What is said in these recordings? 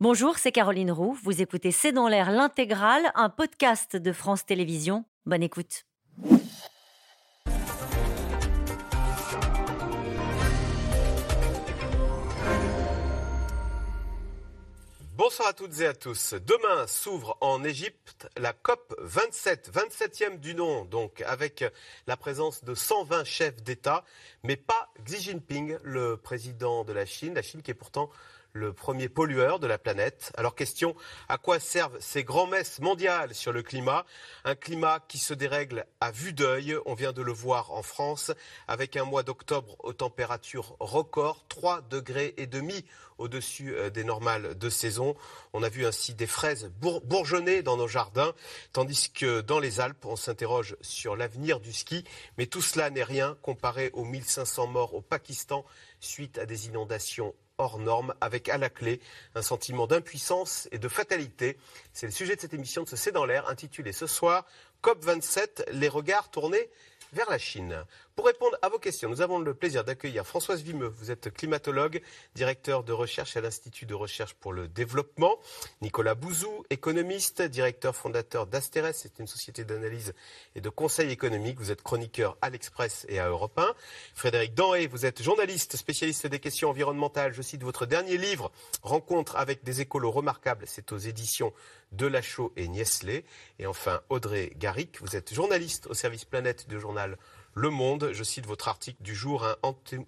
Bonjour, c'est Caroline Roux. Vous écoutez C'est dans l'air l'intégrale, un podcast de France Télévisions. Bonne écoute. Bonsoir à toutes et à tous. Demain s'ouvre en Égypte la COP 27, 27e du nom, donc avec la présence de 120 chefs d'État, mais pas Xi Jinping, le président de la Chine, la Chine qui est pourtant le premier pollueur de la planète. Alors question, à quoi servent ces grands-messes mondiales sur le climat? Un climat qui se dérègle à vue d'œil, on vient de le voir en France, avec un mois d'octobre aux températures records, 3 degrés et demi au-dessus euh, des normales de saison. On a vu ainsi des fraises bourgeonner dans nos jardins, tandis que dans les Alpes, on s'interroge sur l'avenir du ski. Mais tout cela n'est rien comparé aux 1500 morts au Pakistan suite à des inondations hors normes, avec à la clé un sentiment d'impuissance et de fatalité. C'est le sujet de cette émission de ce C'est dans l'air, intitulée ce soir COP27, les regards tournés vers la Chine. Pour répondre à vos questions, nous avons le plaisir d'accueillir Françoise Vimeux. Vous êtes climatologue, directeur de recherche à l'Institut de recherche pour le développement. Nicolas Bouzou, économiste, directeur fondateur d'Asteres. C'est une société d'analyse et de conseil économique. Vous êtes chroniqueur à l'Express et à Europe 1. Frédéric Danhé, vous êtes journaliste, spécialiste des questions environnementales. Je cite votre dernier livre, Rencontre avec des écolos remarquables. C'est aux éditions de Lachaud et Niestlé. Et enfin, Audrey Garrick, vous êtes journaliste au service Planète du journal le Monde. Je cite votre article du jour, hein,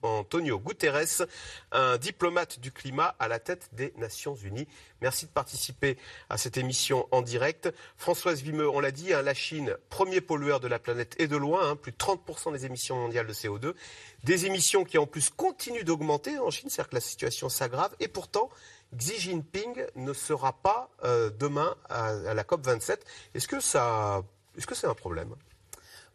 Antonio Guterres, un diplomate du climat à la tête des Nations Unies. Merci de participer à cette émission en direct. Françoise Vimeux, on l'a dit, hein, la Chine, premier pollueur de la planète et de loin, hein, plus de 30% des émissions mondiales de CO2. Des émissions qui en plus continuent d'augmenter en Chine, c'est-à-dire que la situation s'aggrave. Et pourtant, Xi Jinping ne sera pas euh, demain à, la COP 27. Est-ce est-ce que c'est un problème?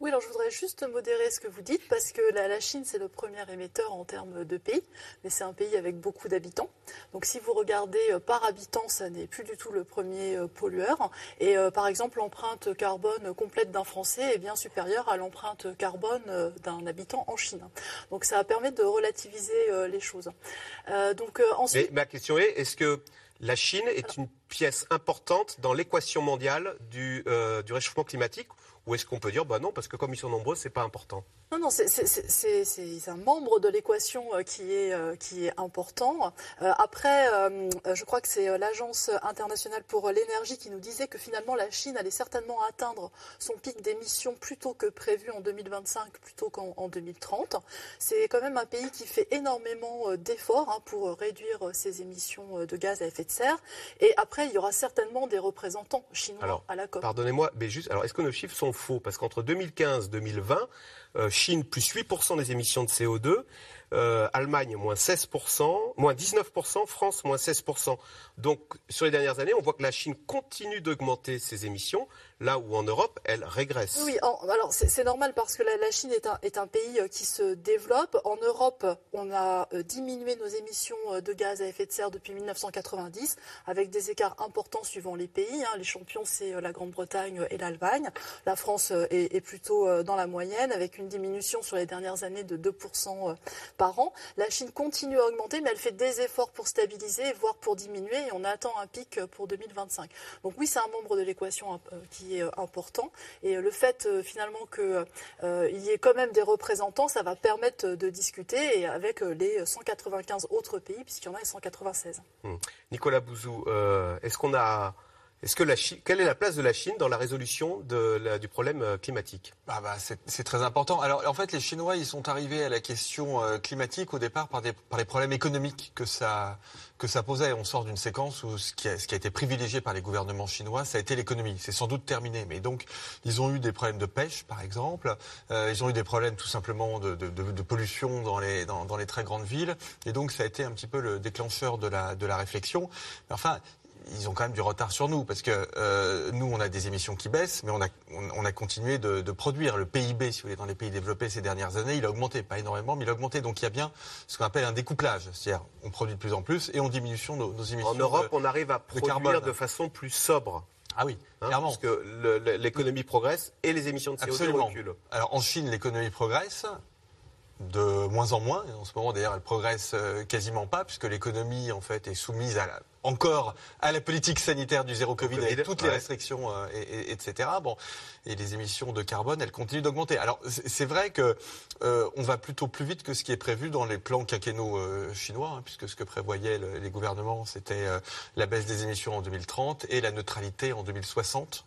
Oui, alors je voudrais juste modérer ce que vous dites parce que la, Chine, c'est le premier émetteur en termes de pays, mais c'est un pays avec beaucoup d'habitants. Donc si vous regardez euh, par habitant, ça n'est plus du tout le premier euh, pollueur. Et euh, par exemple, l'empreinte carbone complète d'un Français est bien supérieure à l'empreinte carbone d'un habitant en Chine. Donc ça permet de relativiser les choses. donc ensuite... Mais ma question est, est-ce que la Chine est une pièce importante dans l'équation mondiale du, du réchauffement climatique ou est-ce qu'on peut dire, bah non, parce que comme ils sont nombreux, c'est pas important Non, non, c'est un membre de l'équation euh, qui, est, euh, qui est important. Euh, après, je crois que c'est l'Agence internationale pour l'énergie qui nous disait que finalement la Chine allait certainement atteindre son pic d'émissions plus tôt que prévu en 2025, plutôt qu'en 2030. C'est quand même un pays qui fait énormément d'efforts hein, pour réduire ses émissions de gaz à effet de serre. Et après, il y aura certainement des représentants chinois à la COP. Pardonnez-moi, mais juste, alors est-ce que nos chiffres sont faux, parce qu'entre 2015 et 2020, Chine plus 8% des émissions de CO2, euh, Allemagne moins 16%, moins 19%, France moins 16%. Donc sur les dernières années, on voit que la Chine continue d'augmenter ses émissions, là où en Europe, elle régresse. Oui, alors c'est normal parce que la, Chine est un, pays euh, qui se développe. En Europe, on a euh, diminué nos émissions de gaz à effet de serre depuis 1990, avec des écarts importants suivant les pays. Hein. Les champions, c'est la Grande-Bretagne et l'Allemagne. La France est, est, plutôt dans la moyenne, avec une diminution sur les dernières années de 2% par an. La Chine continue à augmenter, mais elle fait des efforts pour stabiliser, voire pour diminuer, et on attend un pic pour 2025. Donc oui, c'est un membre de l'équation euh, est euh, important, et euh, le fait finalement qu'il y ait quand même des représentants, ça va permettre de discuter avec les 195 autres pays, puisqu'il y en a 196. Hmm. Nicolas Bouzou, est-ce qu'on a quelle est la place de la Chine dans la résolution du problème euh, climatique? Ah bah c'est très important. Alors en fait, les Chinois, ils sont arrivés à la question euh, climatique au départ par, les problèmes économiques que ça, que ça posait. On sort d'une séquence où ce qui, a, été privilégié par les gouvernements chinois, ça a été l'économie. C'est sans doute terminé. Mais donc, ils ont eu des problèmes de pêche, par exemple. Euh, ils ont eu des problèmes tout simplement de, pollution dans les, dans, les très grandes villes. Et donc, ça a été un petit peu le déclencheur de la, de la réflexion. Enfin, ils ont quand même du retard sur nous parce que euh, nous, on a des émissions qui baissent, mais on a, on, a continué de, de, produire. Le PIB, si vous voulez, dans les pays développés ces dernières années, il a augmenté, pas énormément, mais il a augmenté. Donc il y a bien ce qu'on appelle un découplage, c'est-à-dire on produit de plus en plus et on diminue nos, nos émissions. En Europe, on arrive à produire de, façon plus sobre. Ah oui, hein, clairement. Parce que l'économie progresse et les émissions de CO2 reculent. Alors en Chine, l'économie progresse, de moins en moins. en ce moment, d'ailleurs, elle progresse euh, quasiment pas, puisque l'économie, en fait, est soumise à encore à la politique sanitaire du zéro Covid, avec toutes les restrictions, euh, et, etc. Bon, et les émissions de carbone, elles continuent d'augmenter. Alors, c'est vrai que euh, on va plutôt plus vite que ce qui est prévu dans les plans quinquennaux chinois, hein, puisque ce que prévoyaient les gouvernements, c'était la baisse des émissions en 2030 et la neutralité en 2060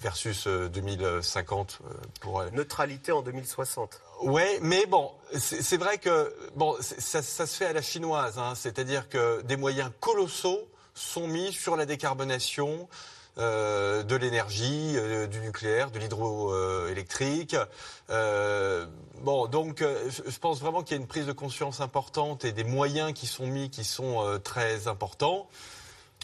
versus 2050 pour neutralité en 2060. Ouais, mais bon, c'est vrai que bon, ça, ça, se fait à la chinoise, hein, c'est-à-dire que des moyens colossaux sont mis sur la décarbonation. Euh, de l'énergie, euh, du nucléaire, de l'hydroélectrique. Euh, bon, donc je pense vraiment qu'il y a une prise de conscience importante et des moyens qui sont mis qui sont très importants.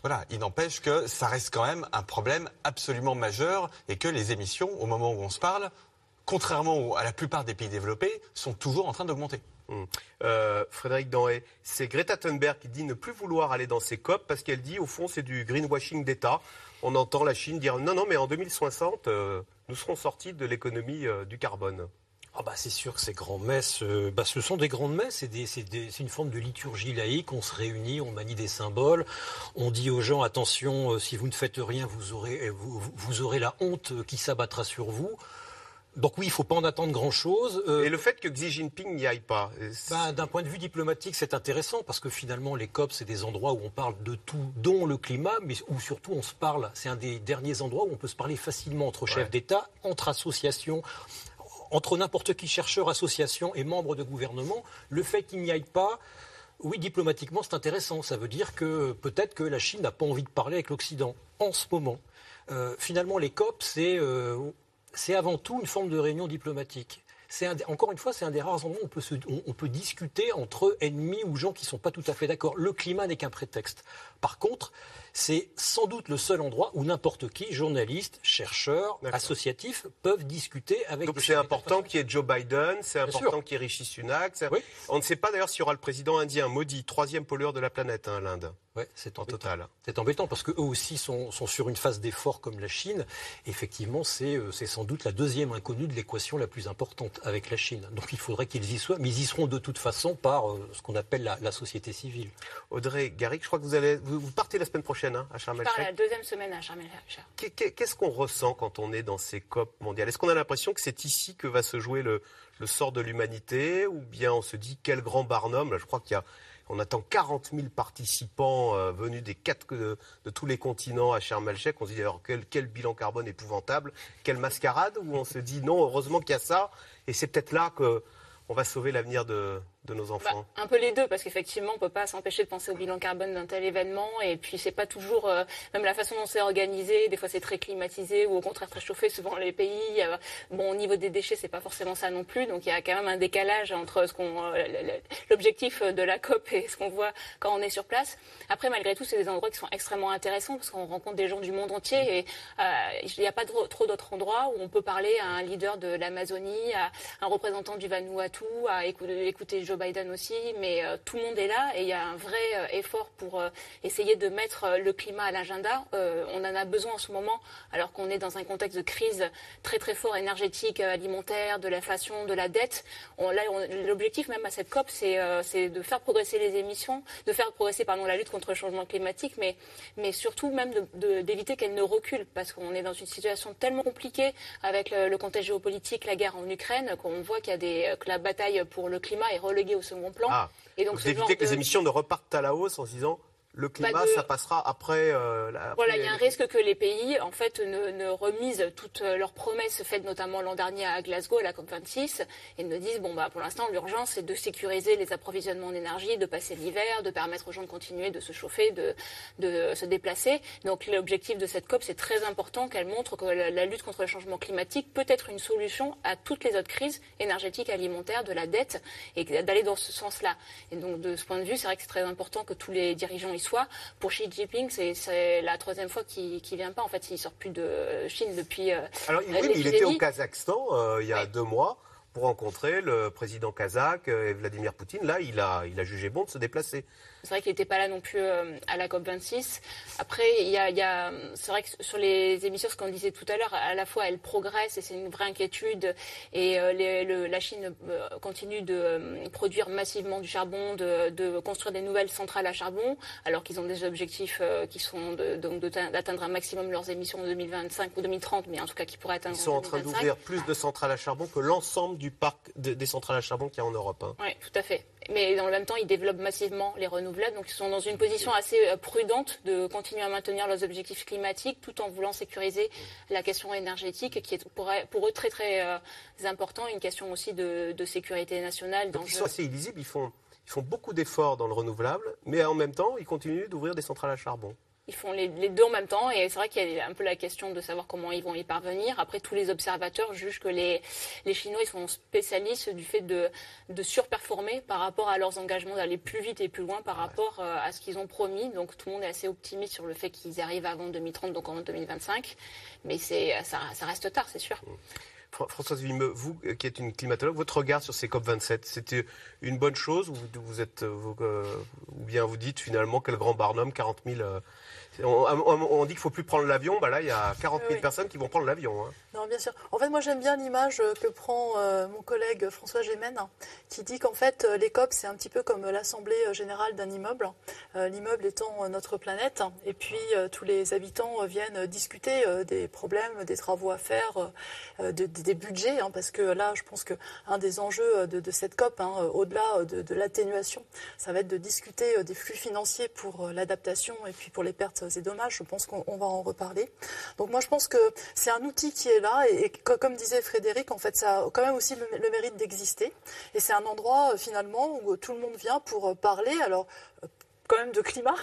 Voilà, il n'empêche que ça reste quand même un problème absolument majeur et que les émissions, au moment où on se parle, contrairement à la plupart des pays développés, sont toujours en train d'augmenter. Hum. Euh, Frédéric Danhay, c'est Greta Thunberg qui dit ne plus vouloir aller dans ces COP parce qu'elle dit au fond c'est du greenwashing d'État. On entend la Chine dire non, non, mais en 2060, euh, nous serons sortis de l'économie euh, du carbone. Ah bah c'est sûr que ces grandes messes, bah ce sont des grandes messes, c'est une forme de liturgie laïque. On se réunit, on manie des symboles, on dit aux gens attention, si vous ne faites rien, vous aurez, vous aurez la honte qui s'abattra sur vous. Donc oui, il ne faut pas en attendre grand-chose. Euh, et le fait que Xi Jinping n'y aille pas euh, ben, D'un point de vue diplomatique, c'est intéressant parce que finalement, les COP, c'est des endroits où on parle de tout, dont le climat, mais où surtout on se parle. C'est un des derniers endroits où on peut se parler facilement entre chefs d'État, entre associations entre n'importe qui chercheur, association et membre de gouvernement, le fait qu'il n'y aille pas, oui, diplomatiquement, c'est intéressant. Ça veut dire que peut-être que la Chine n'a pas envie de parler avec l'Occident en ce moment. Euh, finalement, les COP, c'est c'est avant tout une forme de réunion diplomatique. encore une fois, c'est un des rares endroits où on peut discuter entre ennemis ou gens qui ne sont pas tout à fait d'accord. Le climat n'est qu'un prétexte. Par contre, c'est sans doute le seul endroit où n'importe qui, journaliste, chercheur, associatif, peuvent discuter avec. Donc c'est important qu'il y ait Joe Biden, c'est important qu'il y ait Rishi Sunak. On ne sait pas d'ailleurs s'il y aura le président indien, maudit, troisième pollueur de la planète, hein, l'Inde. Ouais, c'est en total. C'est embêtant parce qu'eux aussi sont, sur une phase d'effort comme la Chine. Effectivement, euh, c'est sans doute la deuxième inconnue de l'équation la plus importante avec la Chine. Donc il faudrait qu'ils y soient, mais ils y seront de toute façon par euh, ce qu'on appelle la, société civile. Audrey Garrick, je crois que vous allez vous, partez la semaine prochaine hein, à Sharm el la deuxième semaine à Sharm el Qu'est-ce qu'on ressent quand on est dans ces COP mondiales? Est-ce qu'on a l'impression que c'est ici que va se jouer le, le sort de l'humanité? Ou bien on se dit quel grand barnum? Là, je crois qu'il y a on attend 40 000 participants euh, venus des quatre, de, tous les continents à Sharm el On se dit alors quel, bilan carbone épouvantable, quelle mascarade, où on se dit non, heureusement qu'il y a ça, et c'est peut-être là qu'on va sauver l'avenir de, de nos enfants bah, Un peu les deux, parce qu'effectivement, on ne peut pas s'empêcher de penser au bilan carbone d'un tel événement. Et puis, c'est pas toujours, euh, même la façon dont c'est organisé, des fois c'est très climatisé ou au contraire très chauffé, souvent les pays. Euh, bon, au niveau des déchets, c'est pas forcément ça non plus. Donc, il y a quand même un décalage entre ce qu'on, euh, l'objectif de la COP et ce qu'on voit quand on est sur place. Après, malgré tout, c'est des endroits qui sont extrêmement intéressants parce qu'on rencontre des gens du monde entier et il n'y a pas trop d'autres endroits où on peut parler à un leader de l'Amazonie, à un représentant du Vanuatu, à écouter, écouter Biden aussi, mais euh, tout le monde est là et il y a un vrai euh, effort pour euh, essayer de mettre le climat à l'agenda. on en a besoin en ce moment, alors qu'on est dans un contexte de crise très très fort énergétique, alimentaire, de l'inflation, de la dette. l'objectif même à cette COP, c'est de faire progresser les émissions, de faire progresser pardon, la lutte contre le changement climatique, mais, surtout même d'éviter qu'elle ne recule, parce qu'on est dans une situation tellement compliquée avec le, contexte géopolitique, la guerre en Ukraine, qu'on voit qu'il y a des, que la bataille pour le climat est reléguée au second plan. Ah. et donc, éviter que les émissions ne repartent à la hausse en se disant le climat, bah, ça passera après. Euh, voilà, il y a un risque que les pays, en fait, ne, remisent toutes leurs promesses faites notamment l'an dernier à Glasgow, à la COP26, et ne disent bon bah pour l'instant l'urgence c'est de sécuriser les approvisionnements en énergie, de passer l'hiver, de permettre aux gens de continuer de se chauffer, de, de se déplacer. Donc l'objectif de cette COP c'est très important qu'elle montre que la, lutte contre le changement climatique peut être une solution à toutes les autres crises énergétiques, alimentaires, de la dette, et d'aller dans ce sens-là. Et donc de ce point de vue, c'est vrai que c'est très important que tous les dirigeants y soit. Pour Xi Jinping, c'est la troisième fois qu'il ne vient pas. En fait, il sort plus de Chine depuis. Euh, Alors, oui, il était au Kazakhstan euh, il y a deux mois pour rencontrer le président kazakh euh, et Vladimir Poutine. Là, il a, il a jugé bon de se déplacer. C'est vrai qu'il n'était pas là non plus à la COP26. Après, il y a, c'est vrai que sur les émissions, ce qu'on disait tout à l'heure, à la fois elles progressent et c'est une vraie inquiétude. Et la Chine continue de produire massivement du charbon, de, construire des nouvelles centrales à charbon, alors qu'ils ont des objectifs qui sont d'atteindre un maximum leurs émissions en 2025 ou 2030, mais en tout cas qui pourraient atteindre. Ils sont en, train d'ouvrir plus de centrales à charbon que l'ensemble du parc des centrales à charbon qu'il y a en Europe. Hein. Oui, tout à fait. Mais dans le même temps, ils développent massivement les renouvelables, donc ils sont dans une position assez euh, prudente de continuer à maintenir leurs objectifs climatiques tout en voulant sécuriser la question énergétique, qui est pour, eux très très euh, important, une question aussi de, sécurité nationale. Donc ils sont assez illisibles, ils font, ils font beaucoup d'efforts dans le renouvelable, mais en même temps, ils continuent d'ouvrir des centrales à charbon. Ils font les, deux en même temps et c'est vrai qu'il y a un peu la question de savoir comment ils vont y parvenir. Après, tous les observateurs jugent que les, les Chinois ils sont spécialistes du fait de, de surperformer par rapport à leurs engagements, d'aller plus vite et plus loin par rapport euh, à ce qu'ils ont promis. Donc tout le monde est assez optimiste sur le fait qu'ils arrivent avant 2030, donc en 2025. Mais c'est, ça, ça reste tard, c'est sûr. Françoise Vimeux, vous euh, qui êtes une climatologue, votre regard sur ces COP27, c'était une bonne chose ou vous, êtes, euh, ou bien vous dites finalement quel grand barnum, 40 000 on, dit qu'il faut plus prendre l'avion, bah là il y a 40 000 personnes qui vont prendre l'avion. Hein. Non, bien sûr. En fait, moi j'aime bien l'image que prend euh, mon collègue François Gémen, qui dit qu'en fait euh, les COP c'est un petit peu comme l'assemblée euh, générale d'un immeuble, l'immeuble étant notre planète, et puis tous les habitants viennent discuter des problèmes, des travaux à faire, des budgets, hein, parce que là je pense que un des enjeux de, cette COP, hein, au-delà de, de l'atténuation, ça va être de discuter des flux financiers pour l'adaptation et puis pour les pertes c'est dommage, je pense qu'on va en reparler. Donc moi je pense que c'est un outil qui est là et, comme disait Frédéric, en fait ça a quand même aussi le, le mérite d'exister et c'est un endroit euh, finalement où tout le monde vient pour euh, parler. Alors euh, quand même de climat,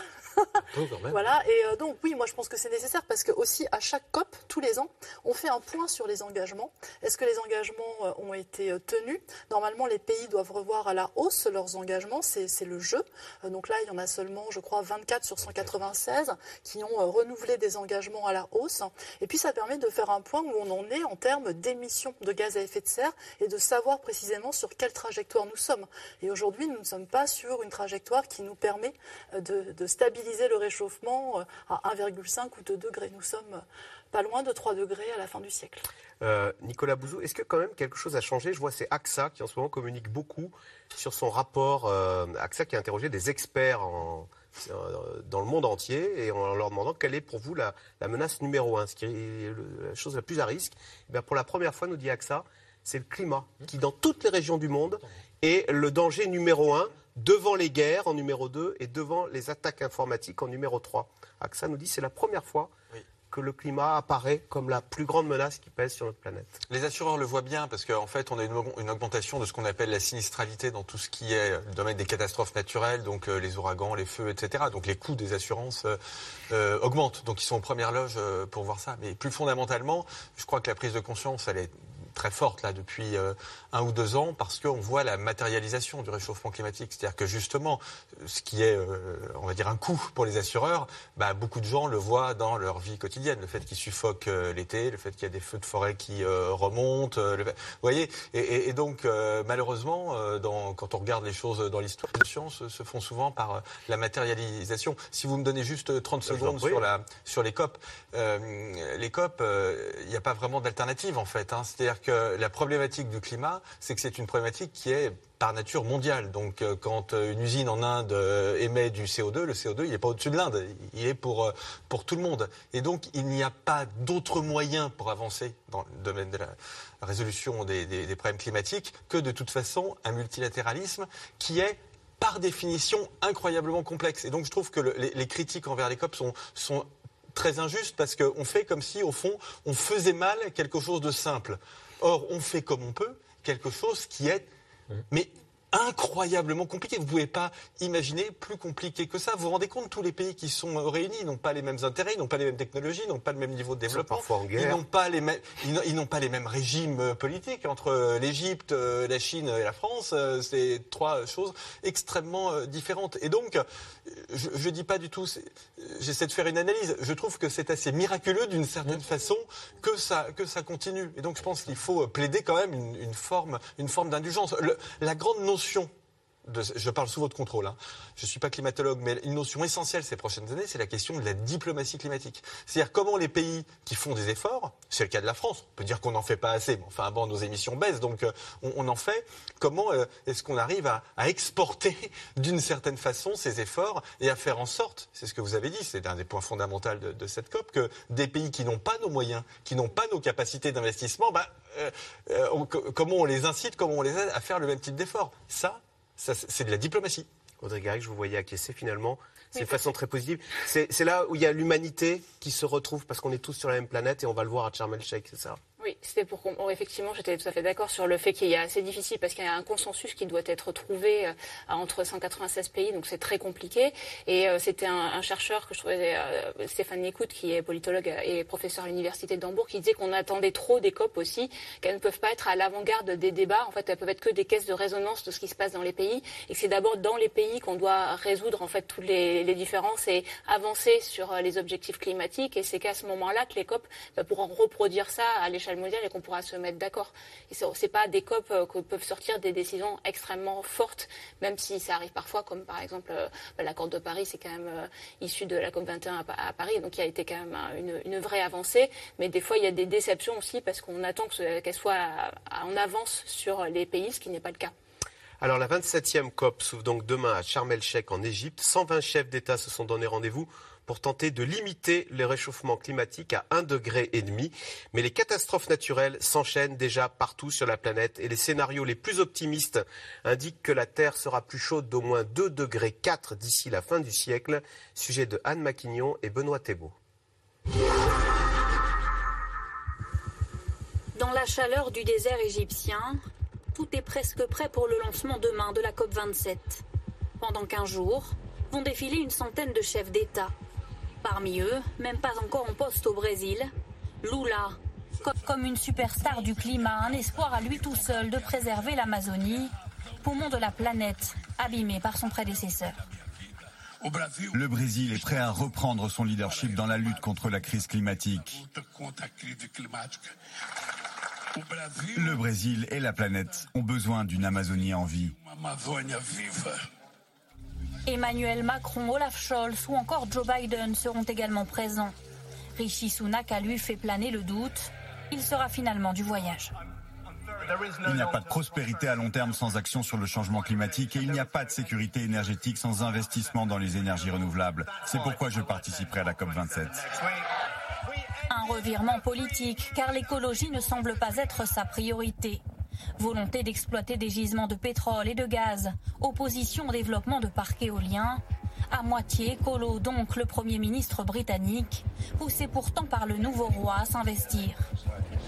voilà, et euh, donc oui, moi je pense que c'est nécessaire parce que aussi à chaque COP, tous les ans, on fait un point sur les engagements. Est-ce que les engagements euh, ont été euh, tenus? Normalement, les pays doivent revoir à la hausse leurs engagements, c'est le jeu. donc là, il y en a seulement, je crois, 24 sur 196 qui ont renouvelé des engagements à la hausse. Et puis ça permet de faire un point où on en est en termes d'émissions de gaz à effet de serre et de savoir précisément sur quelle trajectoire nous sommes. Et aujourd'hui, nous ne sommes pas sur une trajectoire qui nous permet de, de stabiliser le réchauffement euh, à 1,5 ou 2 degrés. Nous sommes euh, pas loin de 3 degrés à la fin du siècle. Euh, Nicolas Bouzou, est-ce que quand même quelque chose a changé? Je vois c'est AXA qui en ce moment communique beaucoup sur son rapport. AXA qui a interrogé des experts dans le monde entier et en leur demandant quelle est pour vous la, menace numéro un, ce qui est la chose la plus à risque. Eh bien, pour la première fois, nous dit AXA, c'est le climat qui, dans toutes les régions du monde, est le danger numéro un devant les guerres en numéro 2 et devant les attaques informatiques en numéro 3. AXA nous dit que c'est la première fois que le climat apparaît comme la plus grande menace qui pèse sur notre planète. Les assureurs le voient bien parce qu'en fait, on a une, augmentation de ce qu'on appelle la sinistralité dans tout ce qui est le domaine des catastrophes naturelles, donc euh, les ouragans, les feux, etc. Donc les coûts des assurances euh, euh, augmentent. Donc ils sont en première loge pour voir ça. Mais plus fondamentalement, je crois que la prise de conscience, elle est très forte là depuis euh, un ou deux ans parce qu'on voit la matérialisation du réchauffement climatique. C'est-à-dire que justement, ce qui est, euh, on va dire, un coût pour les assureurs, bah, beaucoup de gens le voient dans leur vie quotidienne. Le fait qu'ils suffoquent euh, l'été, le fait qu'il y a des feux de forêt qui remontent. Vous voyez et, et, donc, malheureusement, dans, quand on regarde les choses dans l'histoire, les sciences se font souvent par la matérialisation. Si vous me donnez juste 30 secondes sur, la, sur les COP, les COP, il n'y a pas vraiment d'alternative en fait. Hein. C'est-à-dire que la problématique du climat, c'est que c'est une problématique qui est par nature mondiale. Donc euh, quand euh, une usine en Inde euh, émet du CO2, le CO2, il n'est pas au-dessus de l'Inde, il est pour, pour tout le monde. Et donc il n'y a pas d'autre moyen pour avancer dans le domaine de la résolution des, des, problèmes climatiques que de toute façon un multilatéralisme qui est par définition incroyablement complexe. Et donc je trouve que les, critiques envers les COP sont, sont très injustes parce qu'on fait comme si, au fond, on faisait mal quelque chose de simple. Or, on fait comme on peut quelque chose qui est mais incroyablement compliqué. Vous ne pouvez pas imaginer plus compliqué que ça. Vous vous rendez compte, tous les pays qui sont réunis n'ont pas les mêmes intérêts, n'ont pas les mêmes technologies, n'ont pas le même niveau de développement. Parfois en guerre. Ils n'ont pas les mêmes, ils n'ont pas les mêmes régimes euh, politiques entre euh, l'Égypte, euh, la Chine et la France. C'est trois choses extrêmement différentes. Et donc, je ne dis pas du tout. J'essaie de faire une analyse. Je trouve que c'est assez miraculeux d'une certaine mmh. façon que ça que ça continue. Et donc, je pense qu'il faut plaider quand même une, forme une forme d'indulgence. La grande notion je parle sous votre contrôle, hein. je ne suis pas climatologue, mais une notion essentielle ces prochaines années, c'est la question de la diplomatie climatique. C'est-à-dire comment les pays qui font des efforts, c'est le cas de la France, on peut dire qu'on n'en fait pas assez, mais enfin bon, nos émissions baissent, donc euh, on, en fait, comment euh, est-ce qu'on arrive à, exporter d'une certaine façon ces efforts et à faire en sorte, c'est ce que vous avez dit, c'est un des points fondamentaux de, cette COP, que des pays qui n'ont pas nos moyens, qui n'ont pas nos capacités d'investissement, bah, euh, comment on les incite, comment on les aide à faire le même type d'effort. C'est de la diplomatie. Audrey Garrick, je vous voyais acquiescer finalement. C'est de façon très positive. C'est là où il y a l'humanité qui se retrouve parce qu'on est tous sur la même planète et on va le voir à Sharm el-Sheikh, c'est ça oui, c'était pour qu'on. effectivement, j'étais tout à fait d'accord sur le fait qu'il y a assez difficile parce qu'il y a un consensus qui doit être trouvé euh, entre 196 pays, donc c'est très compliqué. Et euh, c'était un, chercheur que je trouvais, euh, Stéphane Écoute, qui est politologue et professeur à l'université d'Hambourg, qui disait qu'on attendait trop des COP aussi, qu'elles ne peuvent pas être à l'avant-garde des débats. En fait, elles peuvent être que des caisses de résonance de ce qui se passe dans les pays, et que c'est d'abord dans les pays qu'on doit résoudre en fait toutes les, les, différences et avancer sur les objectifs climatiques. Et c'est qu'à ce moment-là que les COP bah, pourront reproduire ça à l'échelle mondiale et qu'on pourra se mettre d'accord. Et c'est pas des COP euh, que peuvent sortir des décisions extrêmement fortes, même si ça arrive parfois, comme par exemple euh, bah, l'accord de Paris, c'est quand même euh, issu de la COP 21 à, Paris, donc il a été quand même une, vraie avancée. Mais des fois, il y a des déceptions aussi parce qu'on attend qu'elle soit en avance sur les pays, ce qui n'est pas le cas. Alors la 27e COP s'ouvre donc demain à Sharm el-Sheikh en Égypte. 120 chefs d'État se sont donné rendez-vous pour tenter de limiter le réchauffement climatique à 1,5 degré. Mais les catastrophes naturelles s'enchaînent déjà partout sur la planète et les scénarios les plus optimistes indiquent que la Terre sera plus chaude d'au moins 2 degrés 4 d'ici la fin du siècle. Sujet de Anne Maquignon et Benoît Thébault. Dans la chaleur du désert égyptien, tout est presque prêt pour le lancement demain de la COP27. Pendant 15 jours, vont défiler une centaine de chefs d'État, Parmi eux, même pas encore en poste au Brésil, Lula, comme une superstar du climat, un espoir à lui tout seul de préserver l'Amazonie, poumon de la planète, abîmé par son prédécesseur. Le Brésil est prêt à reprendre son leadership dans la lutte contre la crise climatique. Le Brésil et la planète ont besoin d'une Amazonie en vie. Emmanuel Macron, Olaf Scholz ou encore Joe Biden seront également présents. Rishi Sunak a lui fait planer le doute. Il sera finalement du voyage. Il n'y a pas de prospérité à long terme sans action sur le changement climatique et il n'y a pas de sécurité énergétique sans investissement dans les énergies renouvelables. C'est pourquoi je participerai à la COP27. Un revirement politique, car l'écologie ne semble pas être sa priorité. Volonté d'exploiter des gisements de pétrole et de gaz. Opposition au développement de parcs éoliens. À moitié écolo donc le Premier ministre britannique, poussé pourtant par le nouveau roi à s'investir.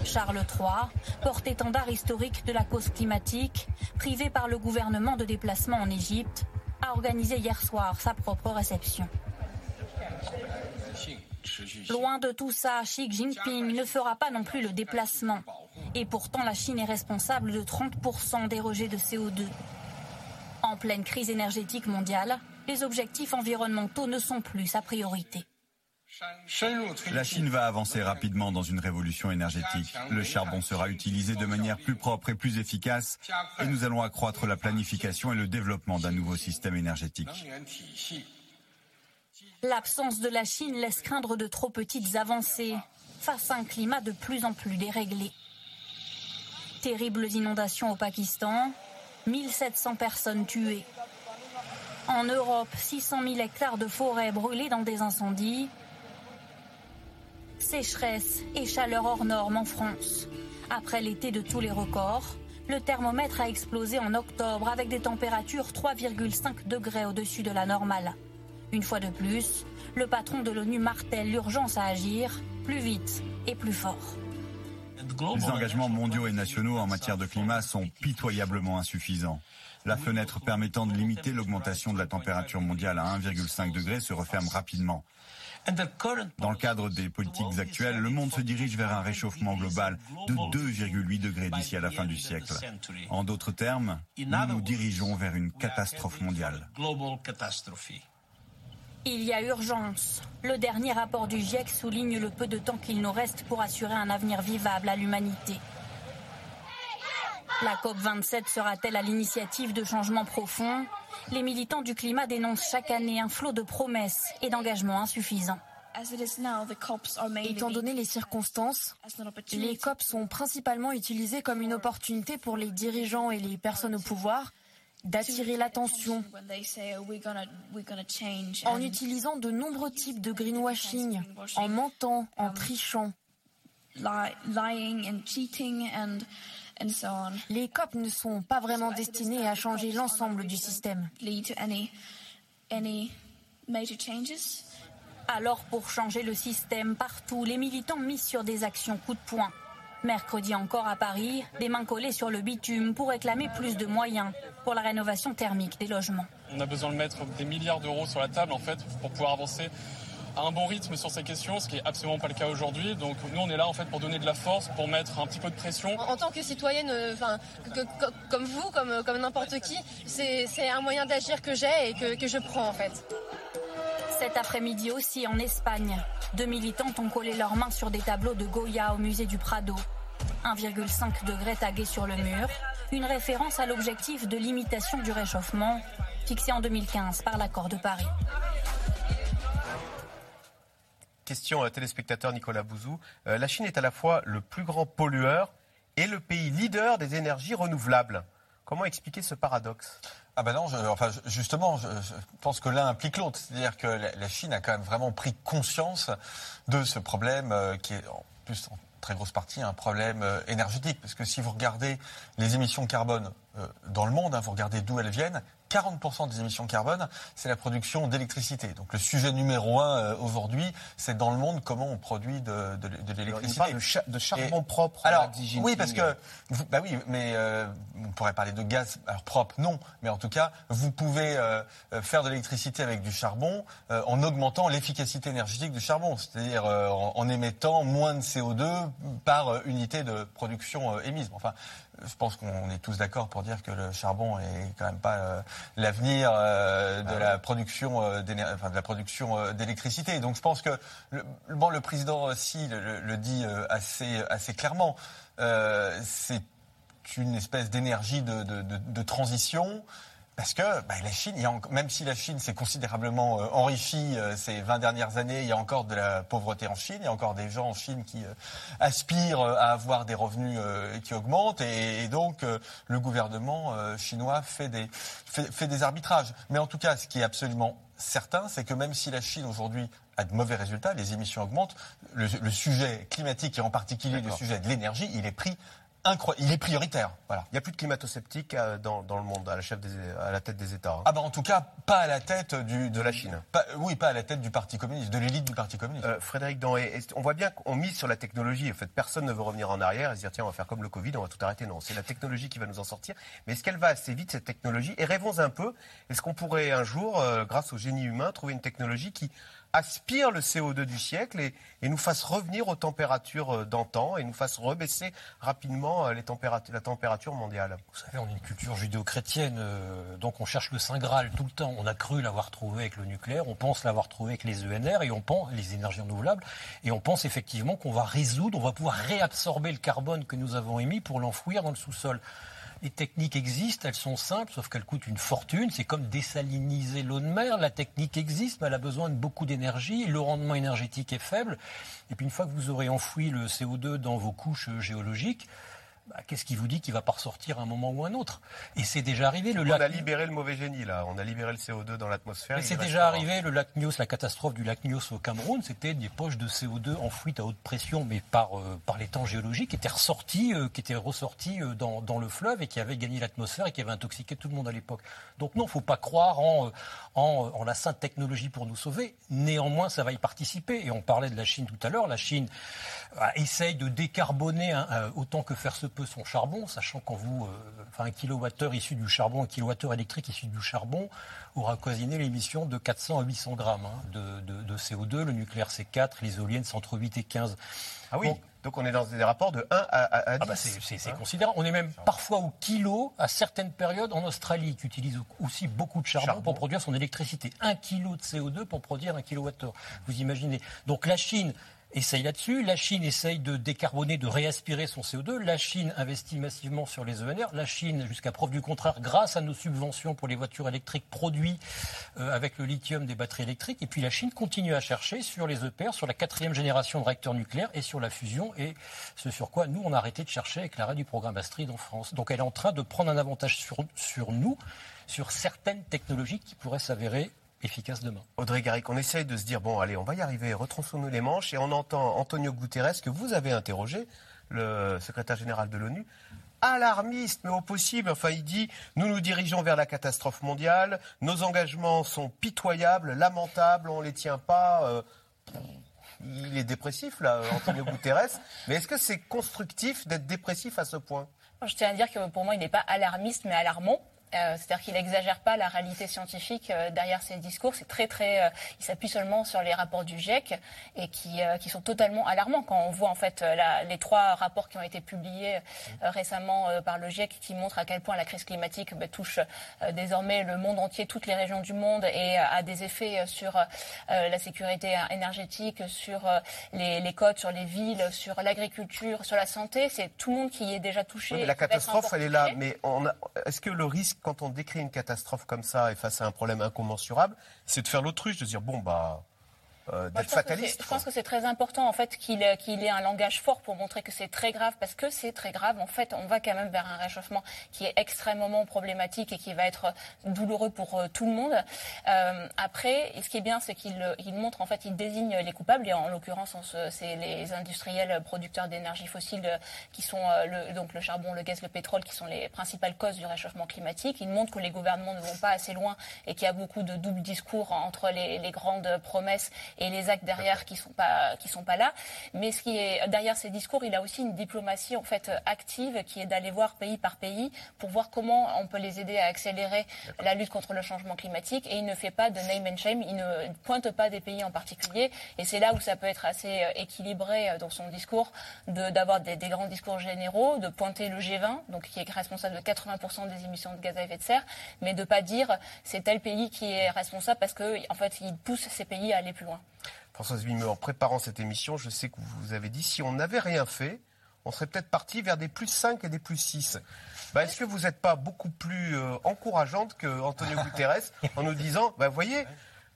Charles III, porte-étendard historique de la cause climatique, privé par le gouvernement de déplacement en Égypte, a organisé hier soir sa propre réception. Loin de tout ça, Xi Jinping ne fera pas non plus le déplacement. Et pourtant, la Chine est responsable de 30% des rejets de CO2. En pleine crise énergétique mondiale, les objectifs environnementaux ne sont plus sa priorité. La Chine va avancer rapidement dans une révolution énergétique. Le charbon sera utilisé de manière plus propre et plus efficace et nous allons accroître la planification et le développement d'un nouveau système énergétique. L'absence de la Chine laisse craindre de trop petites avancées face à un climat de plus en plus déréglé. Terribles inondations au Pakistan, 1700 personnes tuées. En Europe, 600 000 hectares de forêts brûlés dans des incendies. Sécheresse et chaleur hors norme en France. Après l'été de tous les records, le thermomètre a explosé en octobre avec des températures 3,5 degrés au-dessus de la normale. Une fois de plus, le patron de l'ONU martèle l'urgence à agir plus vite et plus fort. Les engagements mondiaux et nationaux en matière de climat sont pitoyablement insuffisants. La fenêtre permettant de limiter l'augmentation de la température mondiale à 1,5 degré se referme rapidement. Dans le cadre des politiques actuelles, le monde se dirige vers un réchauffement global de 2,8 degrés d'ici à la fin du siècle. En d'autres termes, nous nous dirigeons vers une catastrophe mondiale. Il y a urgence. Le dernier rapport du GIEC souligne le peu de temps qu'il nous reste pour assurer un avenir vivable à l'humanité. La COP27 sera-t-elle à l'initiative de changements profonds? Les militants du climat dénoncent chaque année un flot de promesses et d'engagements insuffisants. Étant donné les circonstances, les COP sont principalement utilisés comme une opportunité pour les dirigeants et les personnes au pouvoir d'attirer l'attention en utilisant de nombreux types de greenwashing, en mentant, en trichant. Les COP ne sont pas vraiment destinés à changer l'ensemble du système. Alors pour changer le système partout, les militants misent sur des actions coup de poing. Mercredi encore à Paris, des mains collées sur le bitume pour réclamer plus de moyens pour la rénovation thermique des logements. On a besoin de mettre des milliards d'euros sur la table en fait pour pouvoir avancer à un bon rythme sur ces questions, ce qui est absolument pas le cas aujourd'hui. Donc nous, on est là en fait pour donner de la force, pour mettre un petit peu de pression. En tant que citoyenne, euh, enfin, comme vous, comme, comme n'importe qui, c'est un moyen d'agir que j'ai et que, que je prends en fait. Cet après-midi aussi en Espagne, deux militantes ont collé leurs mains sur des tableaux de Goya au musée du Prado. 1,5 degré tagué sur le mur, une référence à l'objectif de limitation du réchauffement fixé en 2015 par l'accord de Paris. Question à téléspectateur Nicolas Bouzou. Euh, la Chine est à la fois le plus grand pollueur et le pays leader des énergies renouvelables. Comment expliquer ce paradoxe? Ah ben non, enfin justement, je, pense que l'un implique l'autre. C'est-à-dire que la, Chine a quand même vraiment pris conscience de ce problème euh, qui est en plus en très grosse partie un problème euh, énergétique. Parce que si vous regardez les émissions de carbone dans le monde, hein, vous regardez d'où elles viennent, 40% des émissions de carbone, c'est la production d'électricité. Donc le sujet numéro un euh, aujourd'hui, c'est dans le monde comment on produit de, de, de l'électricité. De, de, charbon propre. Alors oui, parce que bah oui, mais euh, on pourrait parler de gaz alors propre, non, mais en tout cas, vous pouvez euh, faire de l'électricité avec du charbon en augmentant l'efficacité énergétique du charbon, c'est-à-dire en, en, émettant moins de CO2 par unité de production émise. Enfin, je pense qu'on est tous d'accord pour dire que le charbon est quand même pas euh, l'avenir euh, de, ah la production, euh, enfin, de la production d'électricité. Donc je pense que le, bon, le président aussi le, le, dit assez, assez clairement. c'est une espèce d'énergie de, de, de, de transition parce que bah, la Chine, même si la Chine s'est considérablement euh, enrichie euh, ces 20 dernières années, il y a encore de la pauvreté en Chine, il y a encore des gens en Chine qui euh, aspirent à avoir des revenus qui augmentent, et, donc le gouvernement chinois fait des, fait, des arbitrages. Mais en tout cas, ce qui est absolument certain, c'est que même si la Chine aujourd'hui a de mauvais résultats, les émissions augmentent, le, le sujet climatique et en particulier le sujet de l'énergie, il est pris il est prioritaire. Voilà. Il n'y a plus de climato-sceptiques euh, dans, le monde, à la, chef à la tête des États. Hein. Ah bah en tout cas, pas à la tête du, de la Chine. oui, pas à la tête du Parti communiste, de l'élite du Parti communiste. Euh, Frédéric on voit bien qu'on mise sur la technologie. En fait, personne ne veut revenir en arrière et se dire tiens, on va faire comme le Covid, on va tout arrêter. Non, c'est la technologie qui va nous en sortir. Mais est-ce qu'elle va assez vite cette technologie? Et rêvons un peu. Est-ce qu'on pourrait un jour, euh, grâce au génie humain, trouver une technologie qui aspire le CO2 du siècle et, nous fasse revenir aux températures euh, d'antan et nous fasse rebaisser rapidement euh, les la température mondiale. Vous savez, on est une culture judéo-chrétienne, euh, donc on cherche le Saint Graal tout le temps. On a cru l'avoir trouvé avec le nucléaire, on pense l'avoir trouvé avec les ENR et on pense les énergies renouvelables et on pense effectivement qu'on va résoudre, on va pouvoir réabsorber le carbone que nous avons émis pour l'enfouir dans le sous-sol. Les techniques existent, elles sont simples, sauf qu'elles coûtent une fortune. C'est comme désaliniser l'eau de mer. La technique existe, mais elle a besoin de beaucoup d'énergie. Le rendement énergétique est faible. Et puis une fois que vous aurez enfoui le CO2 dans vos couches géologiques, bah, qu'est-ce qui vous dit qu'il va pas ressortir à un moment ou un autre? Et c'est déjà arrivé. Le on a libéré le mauvais génie là. On a libéré le CO2 dans l'atmosphère. Mais c'est déjà arrivé. Le lac Nyos, la catastrophe du lac Nyos au Cameroun, c'était des poches de CO2 enfouies à haute pression, mais par euh, par les temps géologiques, qui étaient ressorties, euh, qui étaient ressorties euh, dans, dans le fleuve et qui avaient gagné l'atmosphère et qui avaient intoxiqué tout le monde à l'époque. Donc non, faut pas croire en, en en la sainte technologie pour nous sauver. Néanmoins, ça va y participer. Et on parlait de la Chine tout à l'heure. La Chine essaye de décarboner hein, autant que faire se peu son charbon, sachant qu'en vous, euh, enfin, un kilowattheure issu du charbon, un kilowattheure électrique issu du charbon aura cosiné l'émission de 400 à 800 grammes hein, de, CO2. Le nucléaire, c'est 4, les éoliennes, c'est entre 8 et 15. Ah oui donc on est dans des rapports de 1 à, 10. Ah bah c'est considérable. On est même parfois au kilo à certaines périodes en Australie, qui utilise aussi beaucoup de charbon, pour produire son électricité. Un kilo de CO2 pour produire un kilowattheure. Vous imaginez. Donc la Chine essaye là-dessus. La Chine essaye de décarboner, de réaspirer son CO2. La Chine investit massivement sur les ENR. La Chine, jusqu'à preuve du contraire, grâce à nos subventions pour les voitures électriques, produit euh, avec le lithium des batteries électriques. Et puis la Chine continue à chercher sur les EPR, sur la quatrième génération de réacteurs nucléaires et sur la fusion. Et ce sur quoi nous, on a arrêté de chercher avec l'arrêt du programme Astrid en France. Donc elle est en train de prendre un avantage sur, sur nous, sur certaines technologies qui pourraient s'avérer efficace demain. Audrey Garrick, on essaye de se dire, bon, allez, on va y arriver, retronçons-nous les manches, et on entend Antonio Guterres, que vous avez interrogé, le secrétaire général de l'ONU, alarmiste, mais au possible. Enfin, il dit, nous nous dirigeons vers la catastrophe mondiale, nos engagements sont pitoyables, lamentables, on ne les tient pas. Euh, il est dépressif, là, Antonio Guterres. Mais est-ce que c'est constructif d'être dépressif à ce point? Je tiens à dire que pour moi, il n'est pas alarmiste, mais alarmant. Euh, c'est-à-dire qu'il n'exagère pas la réalité scientifique euh, derrière ses discours. C'est très, très. Euh, il s'appuie seulement sur les rapports du GIEC et qui, qui sont totalement alarmants. Quand on voit en fait la, les trois rapports qui ont été publiés récemment par le GIEC qui montrent à quel point la crise climatique bah, touche désormais le monde entier, toutes les régions du monde et a des effets sur la sécurité énergétique, sur les, les côtes, sur les villes, sur l'agriculture, sur la santé. C'est tout le monde qui est déjà touché. mais la catastrophe, elle est là. Mais est-ce que le risque quand on décrit une catastrophe comme ça et face à un problème incommensurable, c'est de faire l'autruche, de dire bon bah euh, d'être fataliste. Je pense que c'est très important en fait qu'il ait un langage fort pour montrer que c'est très grave parce que c'est très grave. En fait, on va quand même vers un réchauffement qui est extrêmement problématique et qui va être douloureux pour euh, tout le monde. Euh, après, ce qui est bien, c'est qu'il montre en fait, il désigne les coupables et en l'occurrence, c'est les industriels producteurs d'énergie fossile qui sont le, donc le charbon, le gaz, le pétrole qui sont les principales causes du réchauffement climatique. Il montre que les gouvernements ne vont pas assez loin et qu'il y a beaucoup de double discours entre les, les grandes promesses et les actes derrière qui sont pas qui sont pas là. Mais ce qui est derrière ces discours, il a aussi une diplomatie en fait active qui est d'aller voir pays par pays pour voir comment on peut les aider à accélérer la lutte contre le changement climatique. Et il ne fait pas de name and shame, il ne pointe pas des pays en particulier. Et c'est là où ça peut être assez euh, équilibré euh, dans son discours d'avoir des, des, grands discours généraux, de pointer le G20, donc qui est responsable de 80% des émissions de gaz à effet de serre, mais de pas dire c'est tel pays qui est responsable parce que en fait il pousse ces pays à aller plus loin. Françoise Vimeux, en préparant cette émission, je sais que vous avez dit si on n'avait rien fait, on serait peut-être parti vers des plus 5 et des plus 6. Bah, est-ce que vous n'êtes pas beaucoup plus euh, encourageante que Antonio Guterres en nous disant, bah, voyez,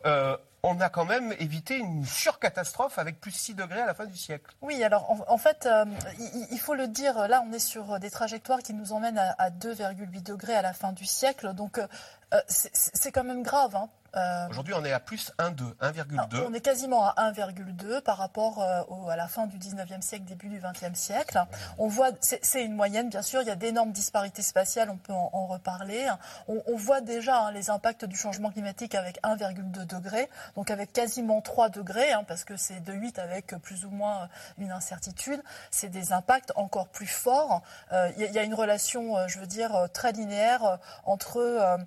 euh, on a quand même évité une surcatastrophe avec plus 6 degrés à la fin du siècle. Oui, alors en, fait, euh, il, faut le dire, là on est sur des trajectoires qui nous emmènent à, 2,8 degrés à la fin du siècle. Donc c'est quand même grave. Hein. Euh, Aujourd'hui, on est à plus 1,2, 1,2. On est quasiment à 1,2 par rapport euh, à la fin du 19e siècle, début du 20e siècle. On voit, c'est une moyenne, bien sûr, il y a d'énormes disparités spatiales, on peut en, reparler. On, voit déjà hein, les impacts du changement climatique avec 1,2 degré, donc avec quasiment 3 degrés, hein, parce que c'est de 8 avec plus ou moins euh, une incertitude. C'est des impacts encore plus forts. Il y, a une relation, je veux dire, très linéaire entre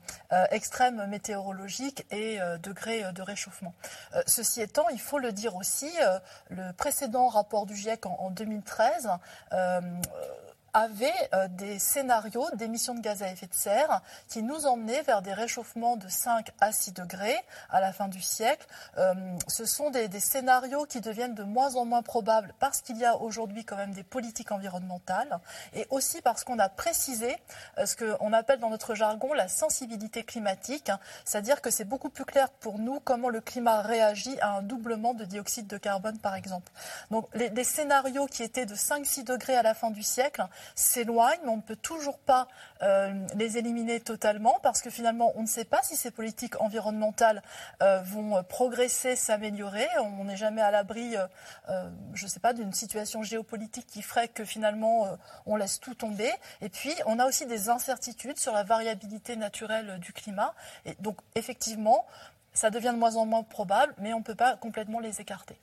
extrêmes météorologiques et euh, degrés euh, de réchauffement. Euh, ceci étant, il faut le dire aussi, le précédent rapport du GIEC en, en 2013 avait euh, des scénarios d'émissions de gaz à effet de serre qui nous emmenaient vers des réchauffements de 5 à 6 degrés à la fin du siècle. Euh, ce sont des, scénarios qui deviennent de moins en moins probables parce qu'il y a aujourd'hui quand même des politiques environnementales et aussi parce qu'on a précisé euh, ce qu'on appelle dans notre jargon la sensibilité climatique, hein. c'est-à-dire que c'est beaucoup plus clair pour nous comment le climat réagit à un doublement de dioxyde de carbone par exemple. Donc les, les scénarios qui étaient de 5-6 degrés à la fin du siècle s'éloignent, mais on ne peut toujours pas euh, les éliminer totalement parce que finalement, on ne sait pas si ces politiques environnementales euh, vont progresser, s'améliorer. On n'est jamais à l'abri, euh, je ne sais pas, d'une situation géopolitique qui ferait que finalement, on laisse tout tomber. Et puis, on a aussi des incertitudes sur la variabilité naturelle du climat. Et donc, effectivement, ça devient de moins en moins probable, mais on ne peut pas complètement les écarter.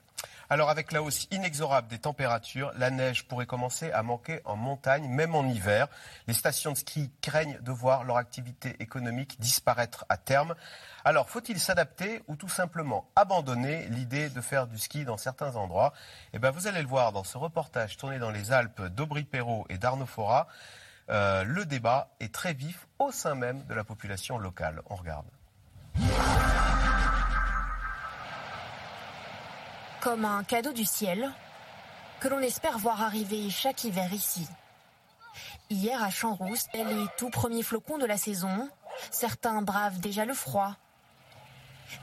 Alors avec la hausse inexorable des températures, la neige pourrait commencer à manquer en montagne, même en hiver. Les stations de ski craignent de voir leur activité économique disparaître à terme. Alors faut-il s'adapter ou tout simplement abandonner l'idée de faire du ski dans certains endroits? Eh bien vous allez le voir dans ce reportage tourné dans les Alpes d'Aubry-Perrault et d'Arnaud Fora. Euh, le débat est très vif au sein même de la population locale. On regarde. Comme un cadeau du ciel que l'on espère voir arriver chaque hiver ici. Hier à Champs-Rousse, les tout premiers flocons de la saison. Certains bravent déjà le froid.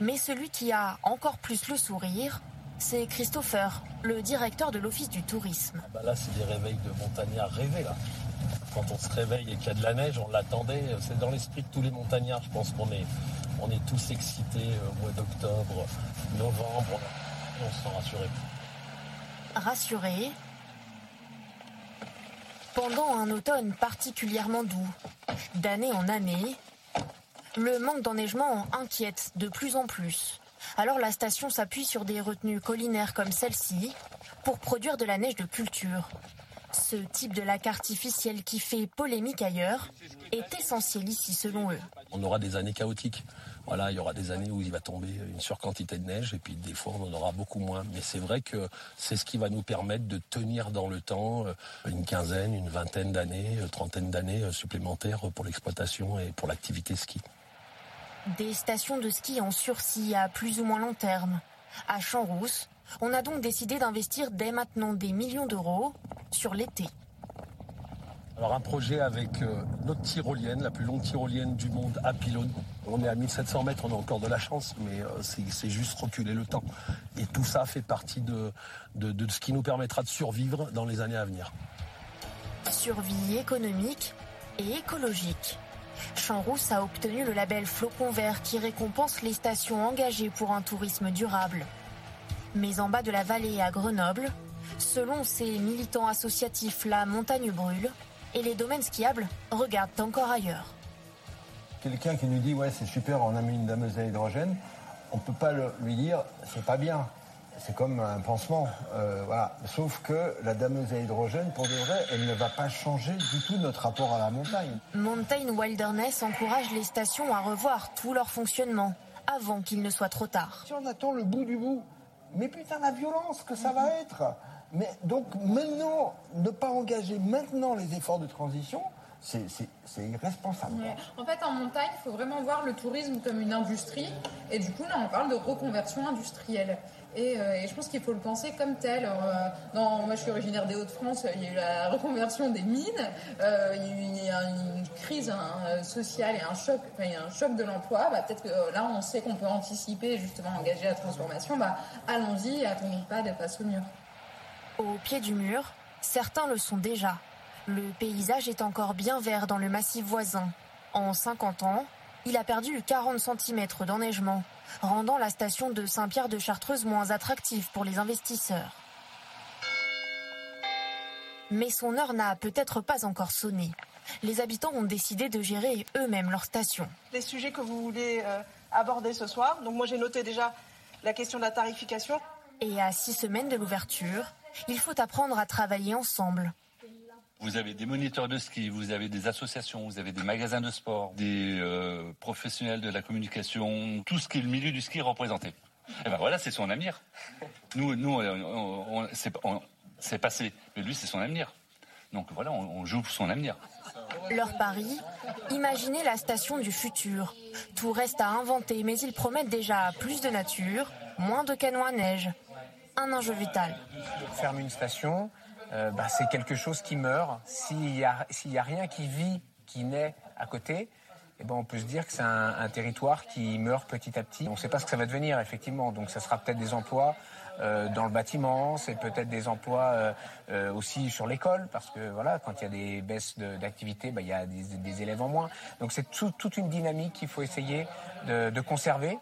Mais celui qui a encore plus le sourire, c'est Christopher, le directeur de l'Office du tourisme. Ah bah là, c'est des réveils de montagnards rêvés. Là. Quand on se réveille et qu'il y a de la neige, on l'attendait. C'est dans l'esprit de tous les montagnards. Je pense qu'on est, est tous excités euh, au mois d'octobre, novembre. On se sent rassurés. Rassurés pendant un automne particulièrement doux. D'année en année, le manque d'enneigement inquiète de plus en plus. Alors la station s'appuie sur des retenues collinaires comme celle-ci pour produire de la neige de culture. Ce type de lac artificiel qui fait polémique ailleurs est essentiel ici selon eux. On aura des années chaotiques. Voilà, il y aura des années où il va tomber une surquantité de neige et puis des fois on en aura beaucoup moins. Mais c'est vrai que c'est ce qui va nous permettre de tenir dans le temps euh, une quinzaine, une vingtaine d'années, euh, trentaine d'années euh, supplémentaires pour l'exploitation et pour l'activité ski. Des stations de ski en sursis à plus ou moins long terme. À Champs-Rousse, on a donc décidé d'investir dès maintenant des millions d'euros sur l'été. Alors un projet avec euh, notre tyrolienne, la plus longue tyrolienne du monde à pylône. On est à 1700 mètres, on a encore de la chance, mais euh, c'est juste reculer le temps. Et tout ça fait partie de, de ce qui nous permettra de survivre dans les années à venir. Survie économique et écologique. Champs-Rousse a obtenu le label Flocon Vert qui récompense les stations engagées pour un tourisme durable. Mais en bas de la vallée à Grenoble, selon ces militants associatifs, la montagne brûle et les domaines skiables regardent encore ailleurs. Quelqu'un qui nous dit ouais c'est super on a mis une dameuse à hydrogène, on peut pas lui dire c'est pas bien. C'est comme un pansement, euh, voilà. Sauf que la dameuse à hydrogène, pour de vrai, elle ne va pas changer du tout notre rapport à la montagne. Mountain Wilderness encourage les stations à revoir tout leur fonctionnement avant qu'il ne soit trop tard. Si on attend le bout du bout, mais putain la violence que ça va être mais donc maintenant, ne pas engager maintenant les efforts de transition, c'est irresponsable. En fait, en montagne, il faut vraiment voir le tourisme comme une industrie. Et du coup, là, on parle de reconversion industrielle. Et, euh, je pense qu'il faut le penser comme tel. Euh, moi, je suis originaire des Hauts-de-France. Il y a eu la reconversion des mines. Euh, il y a eu une, crise hein, sociale et un choc, un choc de l'emploi. Bah, Peut-être que là, on sait qu'on peut anticiper, justement, engager la transformation. Bah, Allons-y, attendons pas de face au mur. Au pied du mur, certains le sont déjà. Le paysage est encore bien vert dans le massif voisin. En 50 ans, il a perdu 40 cm d'enneigement, rendant la station de Saint-Pierre de Chartreuse moins attractive pour les investisseurs. Mais son heure n'a peut-être pas encore sonné. Les habitants ont décidé de gérer eux-mêmes leur station. Les sujets que vous voulez euh, aborder ce soir, donc moi j'ai noté déjà la question de la tarification. Et à six semaines de l'ouverture, il faut apprendre à travailler ensemble. Vous avez des moniteurs de ski, vous avez des associations, vous avez des magasins de sport, des euh, professionnels de la communication, tout ce qui est le milieu du ski représenté. Et eh ben voilà, c'est son avenir. Nous, nous, c'est passé, mais lui, c'est son avenir. Donc voilà, on, on joue son avenir. Leur pari Imaginez la station du futur. Tout reste à inventer, mais ils promettent déjà plus de nature, moins de canons à neige, un enjeu vital. Fermer une station, euh, bah, c'est quelque chose qui meurt. S'il n'y a, rien qui vit, qui naît à côté, eh ben on peut se dire que c'est un, territoire qui meurt petit à petit. On ne sait pas ce que ça va devenir, effectivement. Donc ça sera peut-être des emplois euh, dans le bâtiment, c'est peut-être des emplois euh, aussi sur l'école, parce que voilà, quand il y a des baisses d'activité, bah, il y a des, élèves en moins. Donc c'est toute une dynamique qu'il faut essayer de conserver.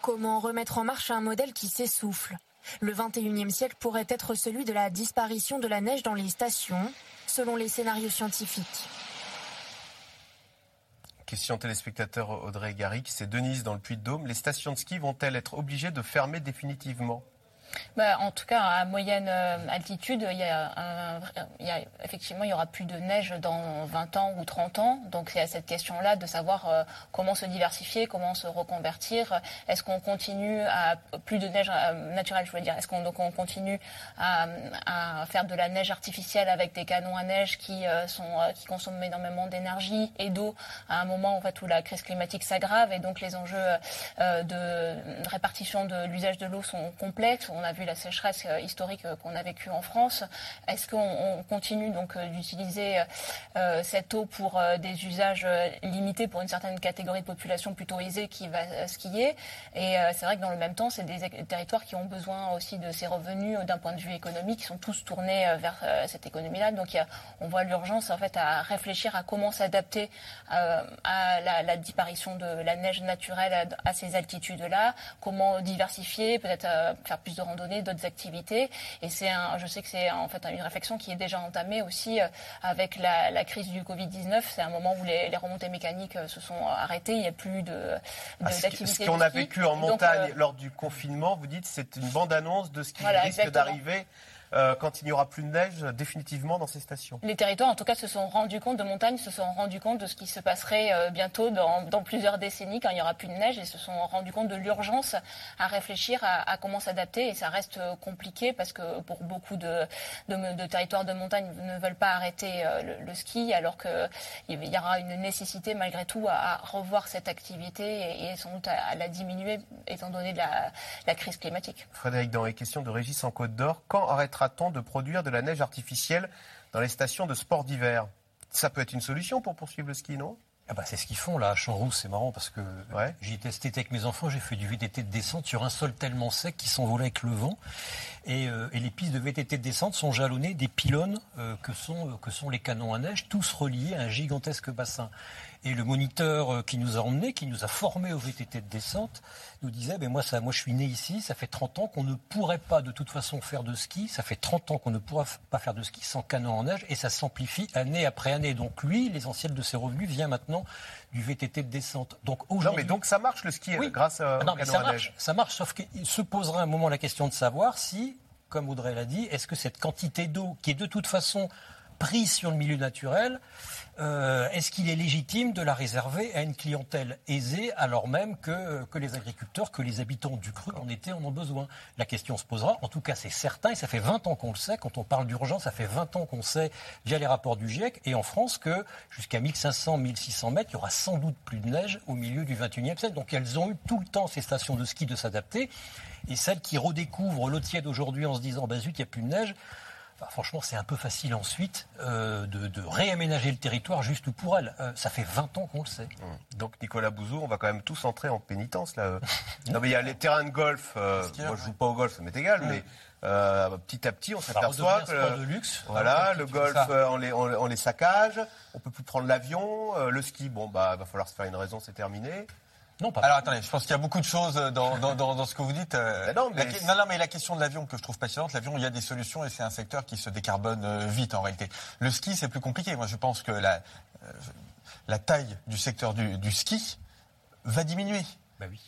Comment remettre en marche un modèle qui s'essouffle? Le 21e siècle pourrait être celui de la disparition de la neige dans les stations, selon les scénarios scientifiques. Question téléspectateur Audrey Garrick, c'est Denise dans le Puy-de-Dôme. Les stations de ski vont-elles être obligées de fermer définitivement? Bah, En tout cas, à moyenne euh, altitude, il y, a a, effectivement, il y aura plus de neige dans 20 ans ou 30 ans. Donc il y a cette question-là de savoir euh, comment se diversifier, comment se reconvertir. Est-ce qu'on continue à plus de neige euh, naturelle, je veux dire Est-ce qu'on on continue à, faire de la neige artificielle avec des canons à neige qui sont qui consomment énormément d'énergie et d'eau à un moment en fait où la crise climatique s'aggrave et donc les enjeux de répartition de l'usage de l'eau sont complexes. Vu la sécheresse euh, historique euh, qu'on a vécue en France. Est-ce qu'on continue donc euh, d'utiliser cette eau pour des usages limités pour une certaine catégorie de population plutôt aisée qui va skier? Et c'est vrai que dans le même temps, c'est des territoires qui ont besoin aussi de ces revenus d'un point de vue économique, qui sont tous tournés vers cette économie-là. Donc on voit l'urgence en fait à réfléchir à comment s'adapter à la, la, disparition de la neige naturelle à, ces altitudes-là, comment diversifier, peut-être faire plus de randonnées, d'autres activités. Et c'est un, je sais que c'est en fait une réflexion qui est déjà entamée aussi euh, avec la, crise du Covid-19. C'est un moment où les, remontées mécaniques euh, se sont arrêtées. Il n'y a plus de, ah, Ce qu'on a vécu en montagne euh, lors du confinement, vous dites, c'est une bande-annonce de ce qui risque d'arriver euh, quand il n'y aura plus de neige définitivement dans ces stations. Les territoires, en tout cas, se sont rendus compte de montagne, se sont rendus compte de ce qui se passerait euh, bientôt dans, plusieurs décennies quand il n'y aura plus de neige et se sont rendus compte de l'urgence à réfléchir à, comment s'adapter. Et ça reste euh, compliqué parce que pour beaucoup de, de, territoires de montagne ne veulent pas arrêter le, ski alors qu'il y aura une nécessité malgré tout à, revoir cette activité et, sans doute à, la diminuer étant donné la, la crise climatique. Frédéric, dans les questions de Régis en Côte d'Or, quand arrêtera t de produire de la neige artificielle dans les stations de sport d'hiver Ça peut être une solution pour poursuivre le ski, non? Ah bah c'est ce qu'ils font là à Champs-Rousse, c'est marrant parce que j'ai testé avec mes enfants, j'ai fait du VTT de descente sur un sol tellement sec qui s'envolait avec le vent. Et, euh, et, les pistes de VTT de descente sont jalonnées des pylônes euh, que, sont, euh, que sont les canons à neige, tous reliés à un gigantesque bassin. Et le moniteur euh, qui nous a emmenés, qui nous a formés au VTT de descente, nous disait ben moi, ça, moi je suis né ici, ça fait 30 ans qu'on ne pourrait pas de toute façon faire de ski, ça fait 30 ans qu'on ne pourra pas faire de ski sans canon en neige, et ça s'amplifie année après année. Donc lui, l'essentiel de ses revenus vient maintenant du VTT de descente. Donc non, mais donc ça marche le ski grâce à, non, mais ça marche, Ça marche, sauf qu'il se posera un moment la question de savoir si, comme Audrey l'a dit, est-ce que cette quantité d'eau, qui est de toute façon prise sur le milieu naturel, euh, est-ce qu'il est légitime de la réserver à une clientèle aisée alors même que, que les agriculteurs, que les habitants du cru en été en ont besoin? La question se posera. En tout cas, c'est certain, et ça fait 20 ans qu'on le sait. Quand on parle d'urgence, ça fait 20 ans qu'on sait, via les rapports du GIEC, et en France, que jusqu'à 1500, 1600 mètres, il y aura sans doute plus de neige au milieu du 21e siècle. Donc elles ont eu tout le temps, ces stations de ski, de s'adapter. Et celles qui redécouvrent l'eau tiède aujourd'hui en se disant, bah zut, il n'y a plus de neige, franchement, c'est un peu facile ensuite euh, de, réaménager le territoire juste pour elle. Euh, ça fait 20 ans qu'on le sait. Mmh. Donc Nicolas Bouzou, on va quand même tous entrer en pénitence là. non mais il y a les terrains de golf. Euh, moi je joue pas au golf, ça m'est égal, mais petit à petit, on s'aperçoit que de luxe. voilà, le golf, on les, on, les, saccage. On peut plus prendre l'avion. le ski, bon bah, va falloir se faire une raison, c'est terminé. Non, pas. Alors attendez, je pense qu'il y a beaucoup de choses dans, dans, dans, ce que vous dites. Euh, non, mais... non, non, mais la question de l'avion que je trouve passionnante, l'avion, il y a des solutions et c'est un secteur qui se décarbone euh, vite en réalité. Le ski, c'est plus compliqué. Moi, je pense que la, euh, la taille du secteur du, du ski va diminuer. Bah oui.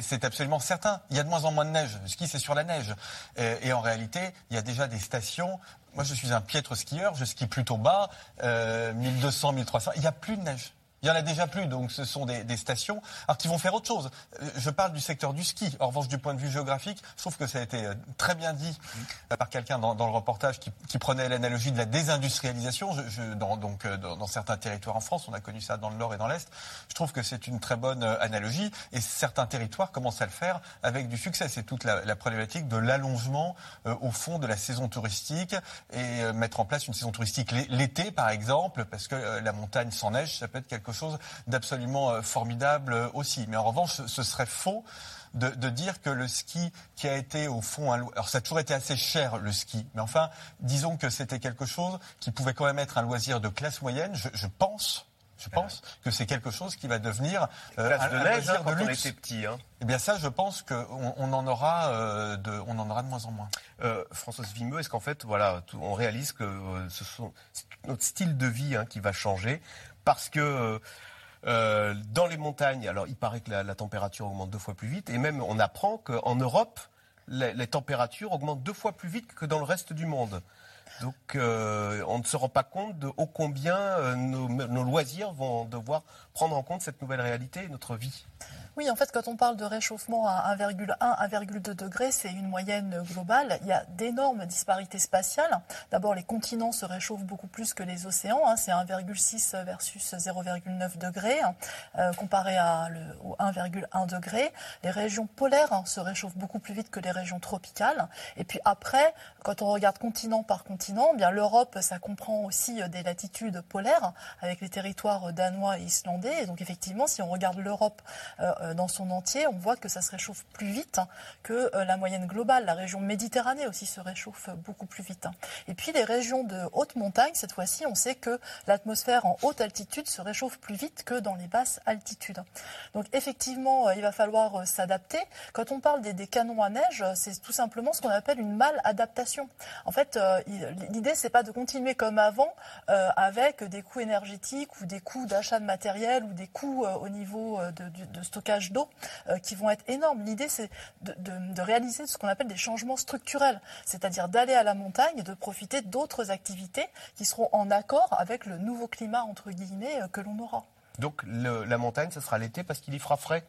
C'est absolument certain. Il y a de moins en moins de neige. Le ski, c'est sur la neige. Et, et, en réalité, il y a déjà des stations. Moi, je suis un piètre skieur. Je skie plutôt bas, euh, 1200, 1300. Il n'y a plus de neige. Il y en a déjà plus, donc ce sont des, stations alors qui vont faire autre chose. Euh, je parle du secteur du ski. En revanche, du point de vue géographique, je trouve que ça a été euh, très bien dit euh, par quelqu'un dans, le reportage qui, prenait l'analogie de la désindustrialisation. Je, je, dans, donc dans, certains territoires en France, on a connu ça dans le Nord et dans l'Est. Je trouve que c'est une très bonne analogie et certains territoires commencent à le faire avec du succès. C'est toute la, la, problématique de l'allongement au fond de la saison touristique et mettre en place une saison touristique l'été, par exemple, parce que la montagne sans neige, ça peut être quelque chose d'absolument euh, formidable euh, aussi. Mais en revanche, ce serait faux de, dire que le ski qui a été au fond un alors ça a toujours été assez cher le ski, mais enfin disons que c'était quelque chose qui pouvait quand même être un loisir de classe moyenne. Je, pense. Je pense que c'est quelque chose qui va devenir euh, un, de loisir hein, de luxe. petit. Hein. Eh bien ça, je pense qu'on on en aura de, on en aura de moins en moins. Euh, Françoise Vimeux, est-ce qu'en fait, voilà, on réalise que ce sont notre style de vie hein, qui va changer parce que euh, dans les montagnes, alors il paraît que la, température augmente deux fois plus vite, et même on apprend qu'en Europe, les, températures augmentent deux fois plus vite que dans le reste du monde. Donc euh, on ne se rend pas compte de ô combien euh, nos, loisirs vont devoir prendre en compte cette nouvelle réalité et notre vie. Oui, en fait, quand on parle de réchauffement à 1,1, 1,2 degrés, c'est une moyenne globale. Il y a d'énormes disparités spatiales. D'abord, les continents se réchauffent beaucoup plus que les océans. Hein. C'est 1,6 versus 0,9 degrés, euh, comparé à le, au 1,1 degré. Les régions polaires hein, se réchauffent beaucoup plus vite que les régions tropicales. Et puis après, quand on regarde continent par continent, eh bien l'Europe, ça comprend aussi euh, des latitudes polaires avec les territoires danois et islandais. Et donc effectivement, si on regarde l'Europe euh, dans son entier, on voit que ça se réchauffe plus vite hein, que euh, la moyenne globale. La région Méditerranée aussi se réchauffe beaucoup plus vite. Hein. Et puis les régions de haute montagne, cette fois-ci, on sait que l'atmosphère en haute altitude se réchauffe plus vite que dans les basses altitudes. Donc effectivement, euh, il va falloir s'adapter. Quand on parle des, canons à neige, c'est tout simplement ce qu'on appelle une maladaptation. En fait, l'idée c'est pas de continuer comme avant avec des coûts énergétiques ou des coûts d'achat de matériel ou des coûts au niveau de stockage d'eau euh, qui vont être énormes. L'idée, c'est de, réaliser ce qu'on appelle des changements structurels, c'est-à-dire d'aller à la montagne et de profiter d'autres activités qui seront en accord avec le nouveau climat, entre guillemets, euh, que l'on aura. Donc la montagne, ce sera l'été parce qu'il y fera frais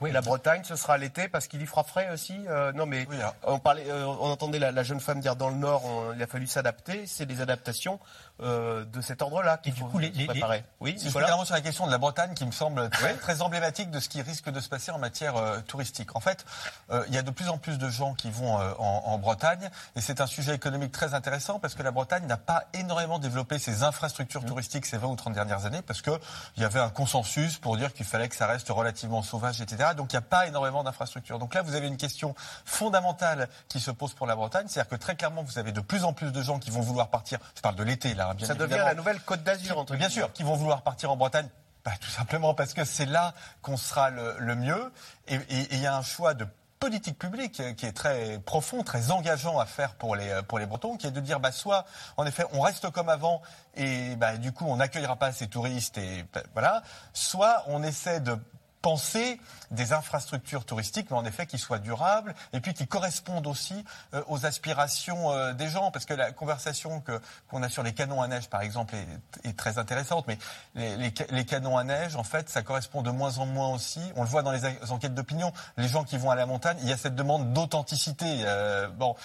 oui. La Bretagne, ce sera l'été parce qu'il y fera frais aussi. Euh, non, mais on parlait, on entendait la, jeune femme dire dans le Nord, il a fallu s'adapter. C'est des adaptations euh, de cet ordre-là qu'il faut les, préparer. Oui, c'est voilà. sur la question de la Bretagne qui me semble très, emblématique de ce qui risque de se passer en matière euh, touristique. En fait, euh, il y a de plus en plus de gens qui vont en, Bretagne et c'est un sujet économique très intéressant parce que la Bretagne n'a pas énormément développé ses infrastructures mmh. touristiques ces 20 ou 30 dernières années parce qu'il y avait un consensus pour dire qu'il fallait que ça reste relativement sauvage, etc. Donc il n'y a pas énormément d'infrastructures. Donc là, vous avez une question fondamentale qui se pose pour la Bretagne, c'est-à-dire que très clairement, vous avez de plus en plus de gens qui vont vouloir partir. Je parle de l'été là, ça devient la nouvelle Côte d'Azur, entre Bien sûr, qui vont vouloir partir en Bretagne. Bah, tout simplement parce que c'est là qu'on sera le, mieux. Et il y a un choix de politique publique qui est très profond, très engageant à faire pour les, pour les Bretons, qui est de dire bah, soit, en effet, on reste comme avant et bah, du coup, on n'accueillera pas ces touristes, et bah, voilà, soit on essaie de penser des infrastructures touristiques, mais en effet qui soient durables et puis qui correspondent aussi euh, aux aspirations euh, des gens. Parce que la conversation qu'on a sur les canons à neige, par exemple, est, très intéressante. Mais les, les, canons à neige, en fait, ça correspond de moins en moins aussi. On le voit dans les enquêtes d'opinion. Les gens qui vont à la montagne, il y a cette demande d'authenticité. Euh, bon.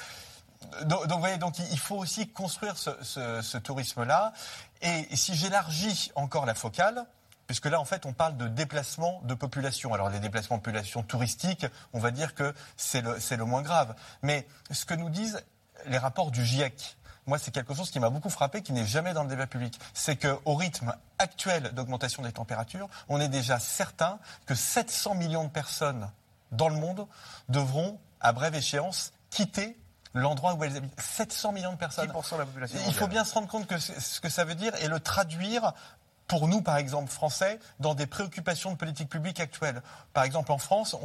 Donc, donc, voyez, donc, il faut aussi construire ce, ce, ce tourisme-là. Et si j'élargis encore la focale, puisque là, en fait, on parle de déplacement de population. Alors, les déplacements de population touristiques, on va dire que c'est le, le moins grave. Mais ce que nous disent les rapports du GIEC, moi, c'est quelque chose qui m'a beaucoup frappé, qui n'est jamais dans le débat public. C'est qu'au rythme actuel d'augmentation des températures, on est déjà certain que 700 millions de personnes dans le monde devront, à brève échéance, quitter l'endroit où elles habitent. 700 millions de personnes. de la population. Il faut bien se rendre compte que ce que ça veut dire et le traduire pour nous, par exemple, Français, dans des préoccupations de politique publique actuelles. Par exemple, en France,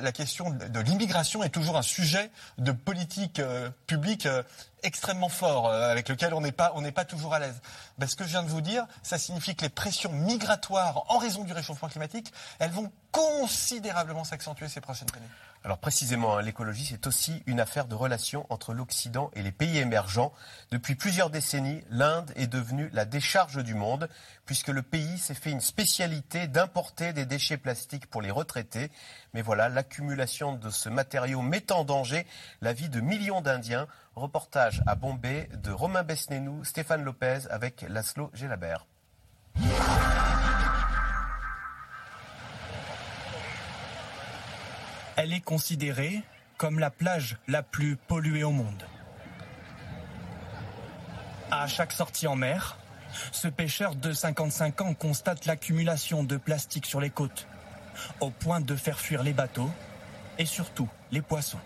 la question de l'immigration est toujours un sujet de politique euh, publique euh, extrêmement fort, euh, avec lequel on n'est pas, pas toujours à l'aise. Ben, ce que je viens de vous dire, ça signifie que les pressions migratoires, en raison du réchauffement climatique, elles vont considérablement s'accentuer ces prochaines années. Alors précisément, hein, l'écologie, c'est aussi une affaire de relations entre l'Occident et les pays émergents. Depuis plusieurs décennies, l'Inde est devenue la décharge du monde, puisque le pays s'est fait une spécialité d'importer des déchets plastiques pour les retraités. Mais voilà, l'accumulation de ce matériau met en danger la vie de millions d'Indiens. Reportage à Bombay de Romain Besnénou, Stéphane Lopez avec Laszlo Gelabert. Elle est considérée comme la plage la plus polluée au monde. À chaque sortie en mer, ce pêcheur de 55 ans constate l'accumulation de plastique sur les côtes, au point de faire fuir les bateaux et surtout les poissons.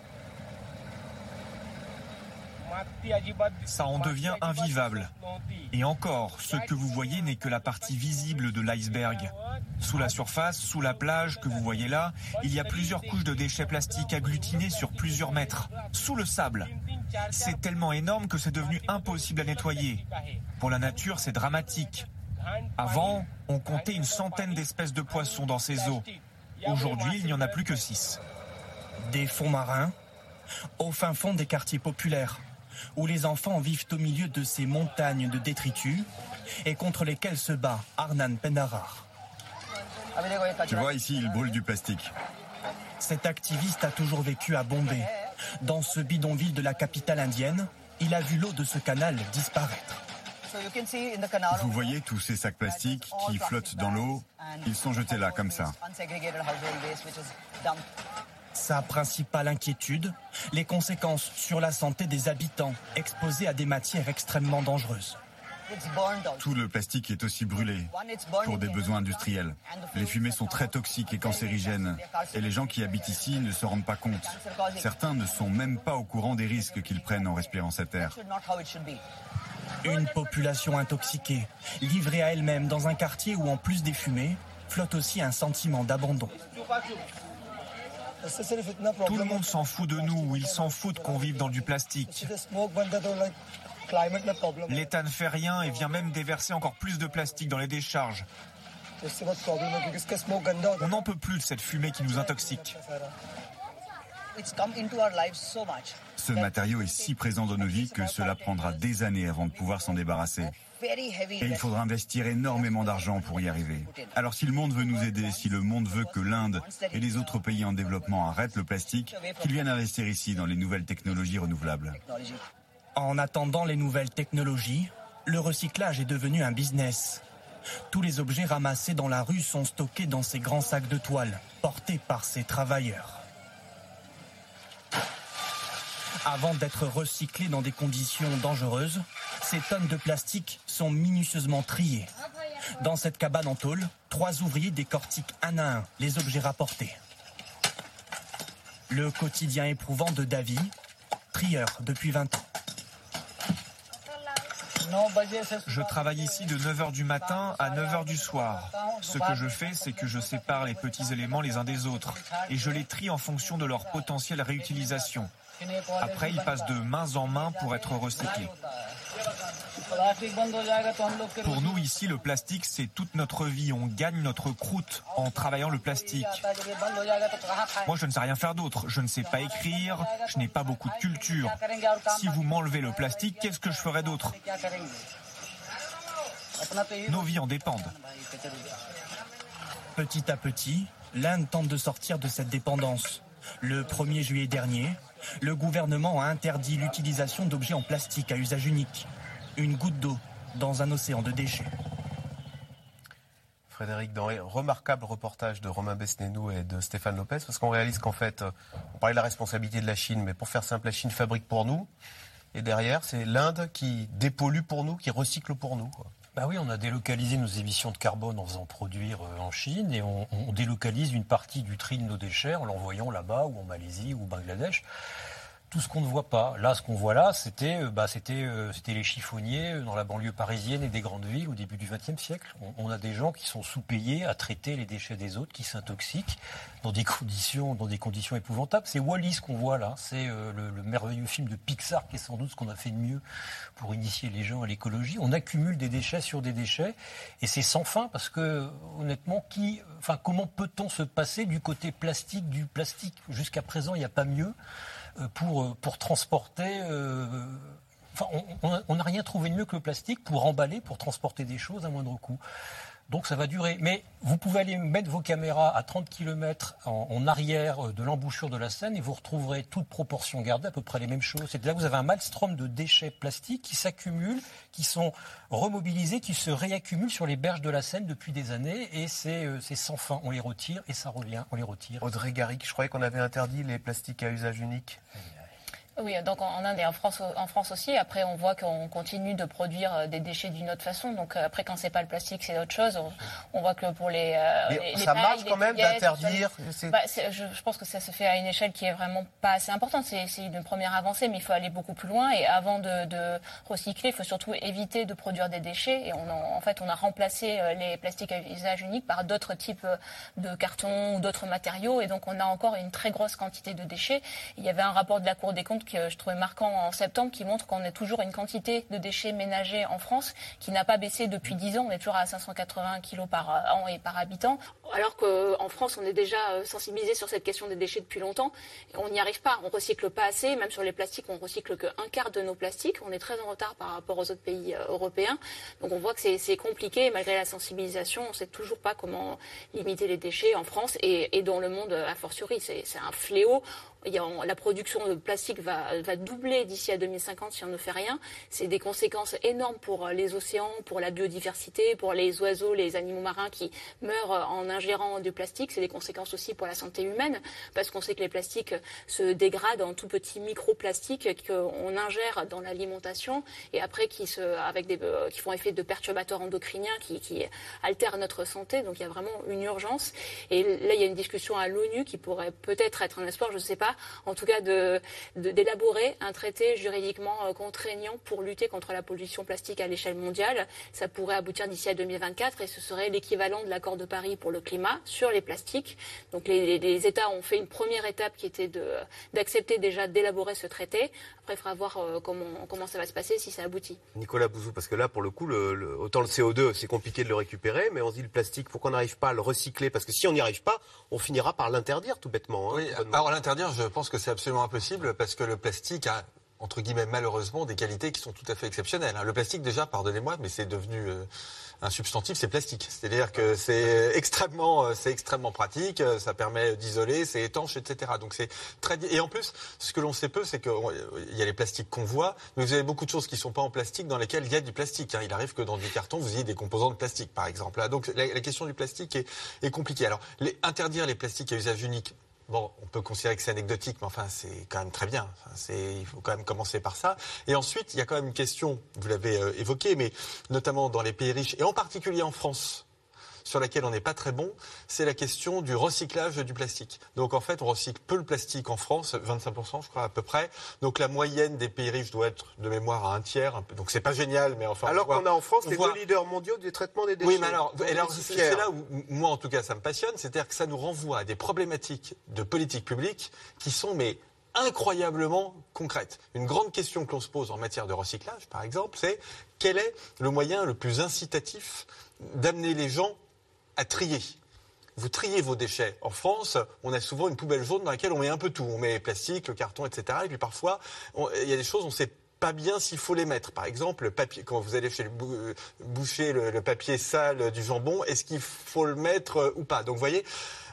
Ça en devient invivable. Et encore, ce que vous voyez n'est que la partie visible de l'iceberg. Sous la surface, sous la plage que vous voyez là, il y a plusieurs couches de déchets plastiques agglutinés sur plusieurs mètres, sous le sable. C'est tellement énorme que c'est devenu impossible à nettoyer. Pour la nature, c'est dramatique. Avant, on comptait une centaine d'espèces de poissons dans ces eaux. Aujourd'hui, il n'y en a plus que six. Des fonds marins, au fin fond des quartiers populaires, où les enfants vivent au milieu de ces montagnes de détritus et contre lesquelles se bat Arnan Penarar. Tu vois ici, il brûle du plastique. Cet activiste a toujours vécu à Bombay. Dans ce bidonville de la capitale indienne, il a vu l'eau de ce canal disparaître. Vous voyez tous ces sacs plastiques qui flottent dans l'eau? Ils sont jetés là, comme ça. Sa principale inquiétude, les conséquences sur la santé des habitants exposés à des matières extrêmement dangereuses. Tout le plastique est aussi brûlé pour des besoins industriels. Les fumées sont très toxiques et cancérigènes et les gens qui habitent ici ne se rendent pas compte. Certains ne sont même pas au courant des risques qu'ils prennent en respirant cette air. Une population intoxiquée, livrée à elle-même dans un quartier où en plus des fumées, flotte aussi un sentiment d'abandon. Tout le monde s'en fout de nous, ils s'en foutent qu'on vive dans du plastique. L'État ne fait rien et vient même déverser encore plus de plastique dans les décharges. On n'en peut plus de cette fumée qui nous intoxique. Ce matériau est si présent dans nos vies que cela prendra des années avant de pouvoir s'en débarrasser. Et il faudra investir énormément d'argent pour y arriver. Alors si le monde veut nous aider, si le monde veut que l'Inde et les autres pays en développement arrêtent le plastique, qu'ils viennent investir ici dans les nouvelles technologies renouvelables. En attendant les nouvelles technologies, le recyclage est devenu un business. Tous les objets ramassés dans la rue sont stockés dans ces grands sacs de toile, portés par ces travailleurs. Avant d'être recyclés dans des conditions dangereuses, ces tonnes de plastique sont minutieusement triées. Dans cette cabane en tôle, trois ouvriers décortiquent un à un les objets rapportés. Le quotidien éprouvant de Davy, trieur depuis 20 ans. Je travaille ici de 9h du matin à 9h du soir. Ce que je fais, c'est que je sépare les petits éléments les uns des autres et je les trie en fonction de leur potentielle réutilisation. Après, ils passent de mains en main pour être recyclés. Pour nous ici, le plastique, c'est toute notre vie. On gagne notre croûte en travaillant le plastique. Moi, je ne sais rien faire d'autre. Je ne sais pas écrire, je n'ai pas beaucoup de culture. Si vous m'enlevez le plastique, qu'est-ce que je ferai d'autre? Nos vies en dépendent. Petit à petit, l'Inde tente de sortir de cette dépendance. Le 1er juillet dernier, le gouvernement a interdit l'utilisation d'objets en plastique à usage unique. Une goutte d'eau dans un océan de déchets. Frédéric, un remarquable reportage de Romain Besnénou et de Stéphane Lopez, parce qu'on réalise qu'en fait, euh, on parlait de la responsabilité de la Chine, mais pour faire simple, la Chine fabrique pour nous, et derrière, c'est l'Inde qui dépollue pour nous, qui recycle pour nous. Bah oui, on a délocalisé nos émissions de carbone en faisant produire euh, en Chine et on, on délocalise une partie du tri de nos déchets en l'envoyant là-bas ou en Malaisie ou au Bangladesh tout ce qu'on ne voit pas. Là, ce qu'on voit là, c'était euh, bah, c'était euh, c'était les chiffonniers euh, dans la banlieue parisienne et des grandes villes au début du XXe siècle. On, a des gens qui sont sous-payés à traiter les déchets des autres, qui s'intoxiquent dans des conditions dans des conditions épouvantables. C'est Wally ce qu'on voit là. C'est le, le, merveilleux film de Pixar qui est sans doute ce qu'on a fait de mieux pour initier les gens à l'écologie. On accumule des déchets sur des déchets et c'est sans fin parce que honnêtement, qui, enfin, comment peut-on se passer du côté plastique du plastique? Jusqu'à présent, il n'y a pas mieux. Euh, pour, euh, pour transporter. Euh, enfin, on n'a rien trouvé de mieux que le plastique pour emballer, pour transporter des choses à moindre coût. Donc ça va durer. Mais vous pouvez aller mettre vos caméras à 30 km en, arrière de l'embouchure de la Seine et vous retrouverez toute proportion gardée à peu près les mêmes choses. C'est-à-dire que vous avez un maelstrom de déchets plastiques qui s'accumulent, qui sont remobilisés, qui se réaccumulent sur les berges de la Seine depuis des années et c'est sans fin. On les retire et ça revient, on les retire. Audrey Garrick, je croyais qu'on avait interdit les plastiques à usage unique. Oui, donc en Inde et en France, en France aussi. Après, on voit qu'on continue de produire euh, des déchets d'une autre façon. Donc euh, après, quand c'est pas le plastique, c'est autre chose. On, voit que pour les, euh, les ça marche quand même d'interdire. Bah, je, je, pense que ça se fait à une échelle qui est vraiment pas assez importante. C'est une première avancée, mais il faut aller beaucoup plus loin. Et avant de, de recycler, il faut surtout éviter de produire des déchets. Et on en, en fait, on a remplacé les plastiques à usage unique par d'autres types de cartons ou d'autres matériaux. Et donc, on a encore une très grosse quantité de déchets. Il y avait un rapport de la Cour des comptes marque, euh, je trouvais marquant en septembre, qui montre qu'on a toujours une quantité de déchets ménagers en France qui n'a pas baissé depuis 10 ans. On est toujours à 580 kg par an et par habitant. Alors qu'en France, on est déjà sensibilisé sur cette question des déchets depuis longtemps. On n'y arrive pas. On recycle pas assez. Même sur les plastiques, on recycle qu'un quart de nos plastiques. On est très en retard par rapport aux autres pays européens. Donc on voit que c'est compliqué. Malgré la sensibilisation, on ne sait toujours pas comment limiter les déchets en France et, et dans le monde a fortiori. C'est un fléau la production de plastique va, doubler d'ici à 2050 si on ne fait rien. C'est des conséquences énormes pour les océans, pour la biodiversité, pour les oiseaux, les animaux marins qui meurent en ingérant du plastique. C'est des conséquences aussi pour la santé humaine, parce qu'on sait que les plastiques se dégradent en tout petits microplastiques qu'on ingère dans l'alimentation et après qui, se, avec des, euh, qui font effet de perturbateurs endocriniens qui altèrent notre santé. Donc il y a vraiment une urgence. Et là, il y a une discussion à l'ONU qui pourrait peut-être être un espoir, je ne sais pas, en tout cas d'élaborer de, un traité juridiquement euh, contraignant pour lutter contre la pollution plastique à l'échelle mondiale. Ça pourrait aboutir d'ici à 2024 et ce serait l'équivalent de l'accord de Paris pour le climat sur les plastiques. Donc les, les États ont fait une première étape qui était d'accepter déjà d'élaborer ce traité. Après, il faudra voir euh, comment, comment ça va se passer si ça aboutit. Nicolas Bouzou, parce que là, pour le coup, le, autant le CO2, c'est compliqué de le récupérer, mais on se dit le plastique, pourquoi on n'arrive pas à le recycler Parce que si on n'y arrive pas, on finira par l'interdire tout bêtement. Hein, oui, alors l'interdire, je pense que c'est absolument impossible parce que le plastique a entre guillemets malheureusement des qualités qui sont tout à fait exceptionnelles. Hein. Le plastique déjà, pardonnez-moi, mais c'est devenu euh, un substantif, c'est plastique. C'est-à-dire que c'est extrêmement, euh, c'est extrêmement pratique, euh, ça permet d'isoler, c'est étanche, etc. Donc c'est très et en plus, ce que l'on sait peu, c'est qu'il y a les plastiques qu'on voit, mais vous avez beaucoup de choses qui sont pas en plastique dans lesquelles il y a du plastique. Hein. Il arrive que dans du carton, vous ayez des composants de plastique, par exemple. Donc la, question du plastique est, compliquée. Alors interdire les plastiques à usage unique, Bon, on peut considérer que c'est anecdotique, mais enfin, c'est quand même très bien. il faut quand même commencer par ça. Et ensuite, il y a quand même une question, vous l'avez euh, évoqué, mais notamment dans les pays riches, et en particulier en France, sur laquelle on n'est pas très bon, c'est la question du recyclage du plastique. Donc en fait, on recycle peu le plastique en France, 25% je crois à peu près. Donc la moyenne des pays riches doit être de mémoire à un tiers. Un peu. Donc c'est pas génial, mais enfin. Alors qu'on a en France les deux leaders mondiaux du traitement des déchets. Oui, mais alors, alors c'est là où moi en tout cas ça me passionne, c'est-à-dire que ça nous renvoie à des problématiques de politique publique qui sont mais incroyablement concrètes. Une grande question que l'on se pose en matière de recyclage, par exemple, c'est quel est le moyen le plus incitatif d'amener les gens à trier. Vous triez vos déchets. En France, on a souvent une poubelle jaune dans laquelle on met un peu tout. On met le plastique, le carton, etc. Et puis parfois, il y a des choses, on sait pas bien s'il faut les mettre. Par exemple, le papier, quand vous allez chez le boucher le, papier sale du jambon, est-ce qu'il faut le mettre euh, ou pas? Donc, vous voyez,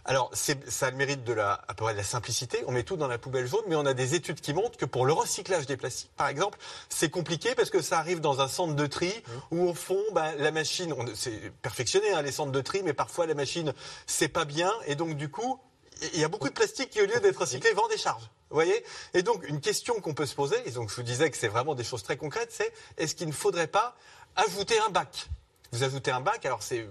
alors, ça a le mérite de la, à peu près de la simplicité. On met tout dans la poubelle jaune, mais on a des études qui montrent que pour le recyclage des plastiques, par exemple, c'est compliqué parce que ça arrive dans un centre de tri mmh. où, au fond, ben, la machine, c'est perfectionné, hein, les centres de tri, mais parfois la machine, c'est pas bien. Et donc, du coup, il y a beaucoup de plastique qui, au lieu d'être recyclé, vend des charges. Vous voyez? Et donc, une question qu'on peut se poser, et donc je vous disais que c'est vraiment des choses très concrètes, c'est est-ce qu'il ne faudrait pas ajouter un bac? Vous ajoutez un bac, alors c'est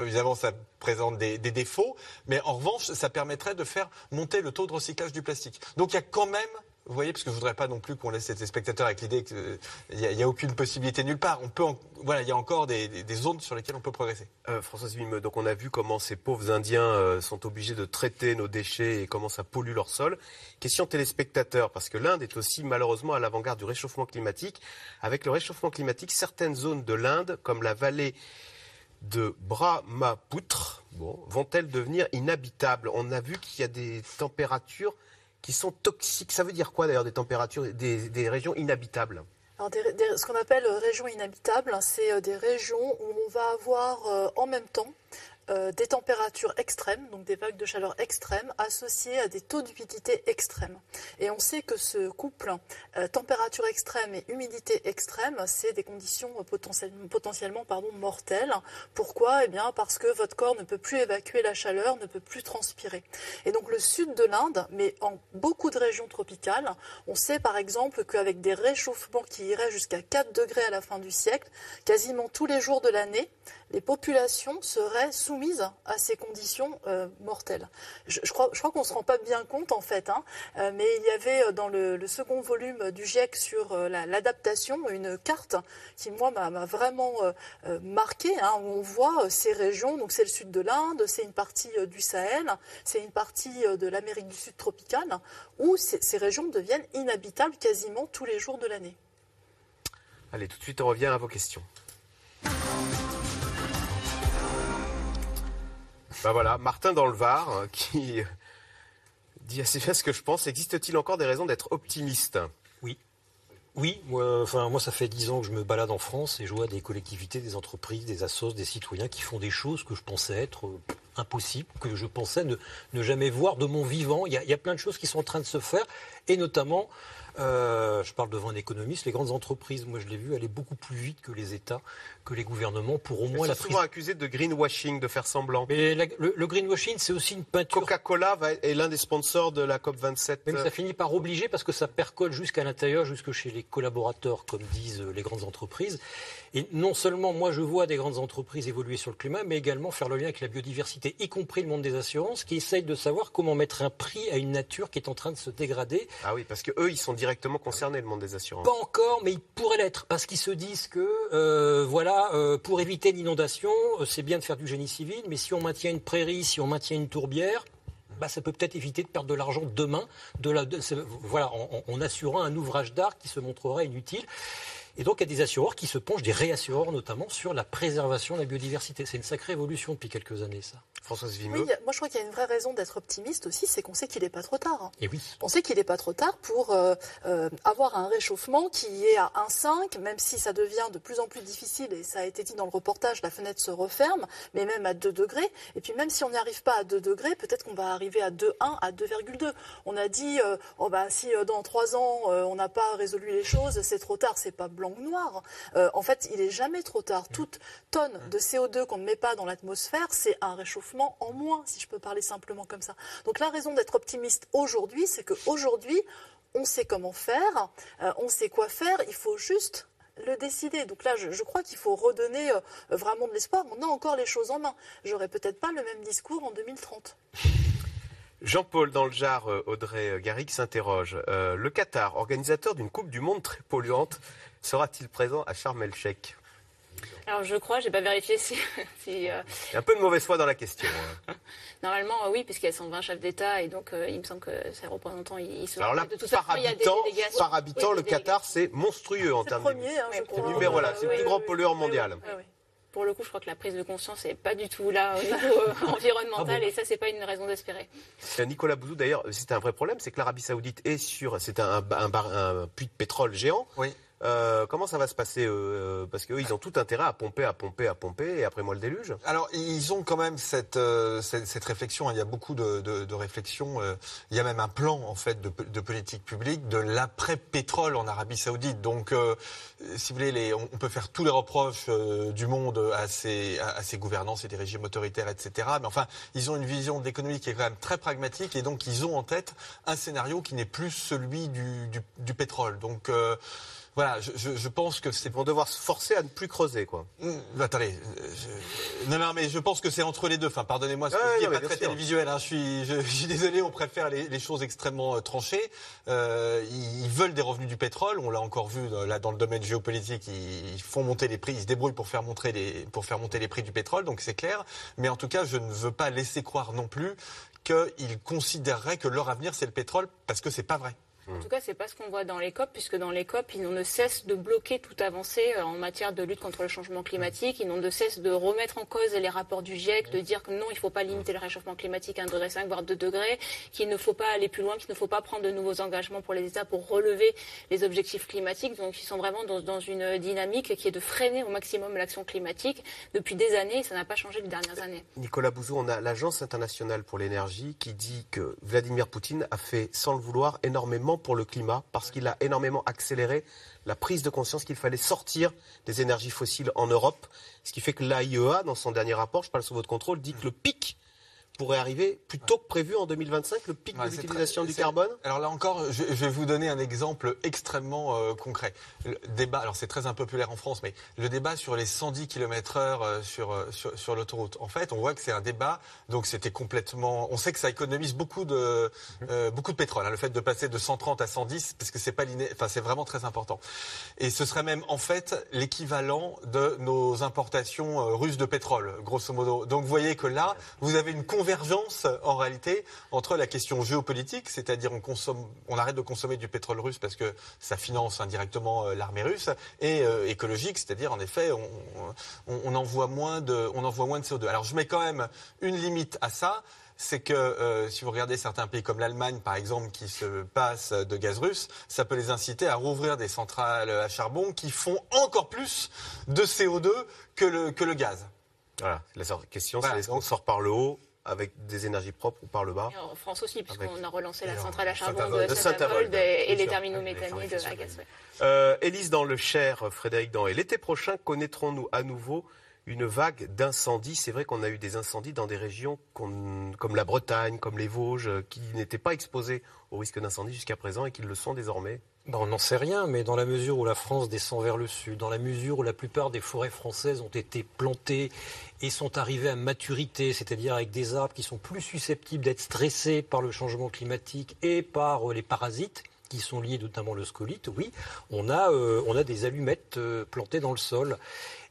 évidemment, ça présente des, défauts, mais en revanche, ça permettrait de faire monter le taux de recyclage du plastique. Donc il y a quand même vous voyez, parce que je voudrais pas non plus qu'on laisse les spectateurs avec l'idée qu'il n'y a, aucune possibilité nulle part. On peut, voilà, il y a encore des, zones sur lesquelles on peut progresser. Euh, François Vimeux, donc on a vu comment ces pauvres Indiens euh, sont obligés de traiter nos déchets et comment ça pollue leur sol. Question téléspectateurs, parce que l'Inde est aussi malheureusement à l'avant-garde du réchauffement climatique. Avec le réchauffement climatique, certaines zones de l'Inde, comme la vallée de Brahmapoutre vont-elles devenir inhabitables? On a vu qu'il y a des températures qui sont toxiques. Ça veut dire quoi d'ailleurs des températures, des, régions inhabitables? Ce qu'on appelle régions inhabitables, c'est euh, des régions où on va avoir euh, en même temps euh, des températures extrêmes, donc des vagues de chaleur extrêmes, associées à des taux d'humidité extrêmes. Et on sait que ce couple euh, température extrême et humidité extrême, c'est des conditions potentiellement, potentiellement pardon, mortelles. Pourquoi? Eh bien parce que votre corps ne peut plus évacuer la chaleur, ne peut plus transpirer. Et donc le sud de l'Inde, mais en beaucoup de régions tropicales, on sait par exemple qu'avec des réchauffements qui iraient jusqu'à 4 degrés à la fin du siècle, quasiment tous les jours de l'année, les populations seraient soumises à ces conditions euh, mortelles. Je, crois, je crois qu'on ne se rend pas bien compte en fait, hein, euh, mais il y avait dans le, second volume du GIEC sur l'adaptation une carte qui moi m'a vraiment marqué. Hein, où on voit ces régions, donc c'est le sud de l'Inde, c'est une partie du Sahel, c'est une partie de l'Amérique du Sud tropicale, où ces régions deviennent inhabitables quasiment tous les jours de l'année. Allez, tout de suite, on revient à vos questions. Ben voilà, Martin dans le Var euh, qui dit assez bien ce que je pense. Existe-t-il encore des raisons d'être optimiste? Oui. Oui, moi, ça fait dix ans que je me balade en France et je vois des collectivités, des entreprises, des assos, des citoyens qui font des choses que je pensais être euh, impossibles, que je pensais ne, jamais voir de mon vivant. Il y, a, plein de choses qui sont en train de se faire et notamment euh, je parle devant un économiste. Les grandes entreprises, moi je l'ai vu, aller beaucoup plus vite que les États, que les gouvernements pour au moins la prise. souvent accusés de greenwashing, de faire semblant. Mais le, greenwashing, c'est aussi une peinture. Coca-Cola est l'un des sponsors de la COP 27. Mais ça finit par obliger parce que ça percole jusqu'à l'intérieur, jusque chez les collaborateurs, comme disent les grandes entreprises. Et non seulement moi je vois des grandes entreprises évoluer sur le climat, mais également faire le lien avec la biodiversité, y compris le monde des assurances, qui essaye de savoir comment mettre un prix à une nature qui est en train de se dégrader. Ah oui, parce que eux, ils sont directement concernés, le monde des assurances. Pas encore, mais ils pourraient l'être, parce qu'ils se disent que, euh, voilà, euh, pour éviter l'inondation, euh, c'est bien de faire du génie civil, mais si on maintient une prairie, si on maintient une tourbière, bah, ça peut peut-être éviter de perdre de l'argent demain, de la, voilà, en assurant un ouvrage d'art qui se montrerait inutile. Et donc, il y a des assureurs qui se penchent, des réassureurs notamment, sur la préservation de la biodiversité. C'est une sacrée évolution depuis quelques années, ça. Françoise Vimeux. Oui, moi je crois qu'il y a une vraie raison d'être optimiste aussi, c'est qu'on sait qu'il n'est pas trop tard. Et oui. On sait qu'il n'est pas trop tard pour euh, euh, avoir un réchauffement qui est à 1,5, même si ça devient de plus en plus difficile, et ça a été dit dans le reportage, la fenêtre se referme, mais même à 2 degrés. Et puis même si on n'y arrive pas à 2 degrés, peut-être qu'on va arriver à 2,1, à 2,2. On a dit, euh, oh bah, si dans 3 ans on n'a pas résolu les choses, c'est trop tard, c'est pas blanc noir. en fait, il est jamais trop tard. Toute tonne de CO2 qu'on ne met pas dans l'atmosphère, c'est un réchauffement en moins, si je peux parler simplement comme ça. Donc la raison d'être optimiste aujourd'hui, c'est qu'aujourd'hui, on sait comment faire, euh, on sait quoi faire, il faut juste le décider. Donc là, je, crois qu'il faut redonner euh, vraiment de l'espoir. On a encore les choses en main. J'aurais peut-être pas le même discours en 2030. Jean-Paul dans le Jar, euh, Audrey Garrick s'interroge. le Qatar, organisateur d'une Coupe du Monde très polluante, sera-t-il présent à Sharm el-Sheikh? Alors je crois, j'ai pas vérifié si. si euh, Il y a un peu de mauvaise foi dans la question. Hein. Normalement, euh, oui, puisqu'il y a 120 chefs d'État et donc euh, il me semble que ces représentants, ils sont. Alors là, de toute par, façon, habitant, par habitant, le Qatar, c'est monstrueux en termes de. Hein, c'est le numéro là, c'est le plus grand pollueur mondial. Pour le coup, je crois que la prise de conscience n'est pas du tout là au niveau environnemental ah et ça, c'est pas une raison d'espérer. Nicolas Bouzou, d'ailleurs, c'est un vrai problème, c'est que l'Arabie Saoudite est sur, c'est un, un, un, puits de pétrole géant. Oui. Euh, comment ça va se passer euh, Parce qu'eux, ils ont tout intérêt à pomper, à pomper, à pomper, et après moi le déluge. Alors, ils ont quand même cette, euh, réflexion. Il y a beaucoup de, réflexions. il y a même un plan, en fait, de, politique publique de l'après-pétrole en Arabie Saoudite. Donc, si vous voulez, on, peut faire tous les reproches du monde à ces, gouvernances et des régimes autoritaires, etc. Mais enfin, ils ont une vision de l'économie qui est quand même très pragmatique, et donc ils ont en tête un scénario qui n'est plus celui du, du, du pétrole. Donc, voilà, je, pense que c'est pour devoir se forcer à ne plus creuser, quoi. Mmh, attendez, non, non, mais je pense que c'est entre les deux. Enfin, pardonnez-moi, ce que pas très télévisuel. Hein. Je, suis, je, suis désolé, on préfère les, choses extrêmement euh, tranchées. Euh, ils, veulent des revenus du pétrole. On l'a encore vu euh, là dans le domaine géopolitique. Ils, font monter les prix, ils se débrouillent pour faire, montrer les, pour faire monter les prix du pétrole. Donc c'est clair. Mais en tout cas, je ne veux pas laisser croire non plus qu'ils considéreraient que leur avenir c'est le pétrole parce que c'est pas vrai. En tout cas, c'est pas ce qu'on voit dans les COP, puisque dans les COP, ils ne cessent de bloquer toute avancée euh, en matière de lutte contre le changement climatique. Ils n'ont de cesse de remettre en cause les rapports du GIEC, de dire que non, il ne faut pas limiter le réchauffement climatique à 1,5 degré, voire 2 degrés, qu'il ne faut pas aller plus loin, qu'il ne faut pas prendre de nouveaux engagements pour les États pour relever les objectifs climatiques. Donc, ils sont vraiment dans, une dynamique qui est de freiner au maximum l'action climatique depuis des années, et ça n'a pas changé les dernières années. Nicolas Bouzou, on a l'Agence internationale pour l'énergie qui dit que Vladimir Poutine a fait, sans le vouloir, énormément pour le climat parce qu'il a énormément accéléré la prise de conscience qu'il fallait sortir des énergies fossiles en Europe. Ce qui fait que l'AIEA, dans son dernier rapport, je parle sous votre contrôle, dit que le pic pourrait arriver plus tôt que prévu en 2025, le pic Ouais, de l'utilisation du carbone Alors là encore, je, je vais vous donner un exemple extrêmement euh, concret. Le débat, alors c'est très impopulaire en France, mais le débat sur les 110 km/h euh, sur, euh, sur, sur l'autoroute. En fait, on voit que c'est un débat, donc c'était complètement. On sait que ça économise beaucoup de, euh, beaucoup de pétrole, hein, le fait de passer de 130 à 110, parce que c'est pas liné... enfin, c'est vraiment très important. Et ce serait même en fait l'équivalent de nos importations euh, russes de pétrole, grosso modo. Donc vous voyez que là, vous avez une convergence en réalité entre la question géopolitique, c'est-à-dire on consomme, on arrête de consommer du pétrole russe parce que ça finance indirectement euh, l'armée russe, et euh, écologique, c'est-à-dire en effet on, on, on envoie moins de, on envoie moins de CO2. Alors je mets quand même une limite à ça c'est que euh, si vous regardez certains pays comme l'Allemagne, par exemple, qui se passent de gaz russe, ça peut les inciter à rouvrir des centrales à charbon qui font encore plus de CO2 que le, que le gaz. Voilà, la question Voilà, c'est est-ce qu'on sort par le haut avec des énergies propres ou par le bas Et en France aussi, puisqu'on a relancé la centrale à charbon de Saint-Avold, et, les terminaux méthaniers de ouais. Euh, Élise, dans le Cher, Frédéric Dans. Et l'été prochain, connaîtrons-nous à nouveau une vague d'incendies C'est vrai qu'on a eu des incendies dans des régions comme la Bretagne, comme les Vosges, euh, qui n'étaient pas exposées au risque d'incendie jusqu'à présent et qui le sont désormais. Ben, on n'en sait rien, mais dans la mesure où la France descend vers le sud, dans la mesure où la plupart des forêts françaises ont été plantées et sont arrivées à maturité, c'est-à-dire avec des arbres qui sont plus susceptibles d'être stressés par le changement climatique et par euh, les parasites qui sont liés notamment le scolite, oui, on a, euh, on a des allumettes euh, plantées dans le sol.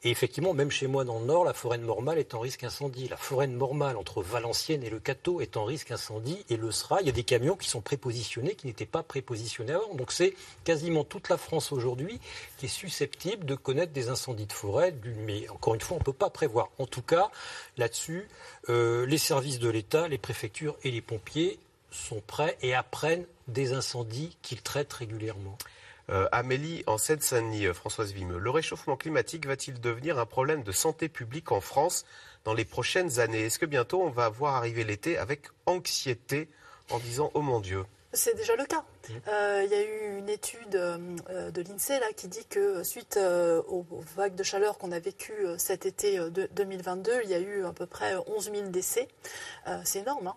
Et effectivement, même chez moi dans le Nord, la forêt de Mormal est en risque incendie. La forêt de Mormal entre Valenciennes et le Cateau est en risque incendie et le sera. Il y a des camions qui sont prépositionnés qui n'étaient pas prépositionnés avant. Donc c'est quasiment toute la France aujourd'hui qui est susceptible de connaître des incendies de forêt. Mais encore une fois, on ne peut pas prévoir. En tout cas, là-dessus, euh, les services de l'État, les préfectures et les pompiers sont prêts et apprennent des incendies qu'ils traitent régulièrement. Euh, Amélie, en Seine-Saint-Denis, euh, Françoise Vimeux, le réchauffement climatique va-t-il devenir un problème de santé publique en France dans les prochaines années? Est-ce que bientôt on va voir arriver l'été avec anxiété en disant Oh mon Dieu? C'est déjà le cas. Euh, Il y a eu une étude euh, de l'INSEE là, qui dit que suite euh, aux, aux vagues de chaleur qu'on a vécues euh, cet été euh, de- 2022, il y a eu à peu près 11 000 décès. Euh, C'est énorme. hein.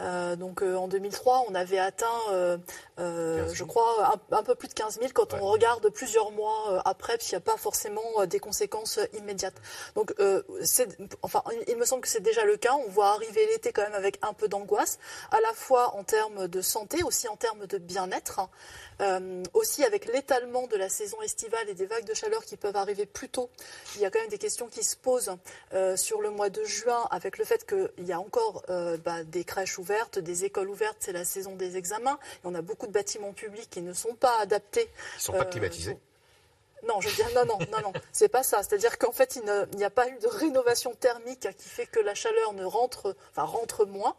Euh, donc euh, en 2003, on avait atteint, euh, je crois, un, un peu plus de 15 000 quand on regarde plusieurs mois après, parce qu'il n'y a pas forcément des conséquences immédiates. Donc, enfin, il- me semble que c'est déjà le cas. On voit arriver l'été quand même avec un peu d'angoisse, à la fois en termes de santé, aussi en termes de bien-être. hein. Aussi avec l'étalement de la saison estivale et des vagues de chaleur qui peuvent arriver plus tôt, il y a quand même des questions qui se posent sur le mois de juin avec le fait qu'il y a encore bah, des crèches ouvertes, des écoles ouvertes, c'est la saison des examens. Et on a beaucoup de bâtiments publics qui ne sont pas adaptés. Ils ne sont pas euh, climatisés. non, je veux dire, non, non, non, non, c'est pas ça. C'est-à-dire qu'en fait, il n'y a pas eu de rénovation thermique qui fait que la chaleur ne rentre, enfin, rentre moins.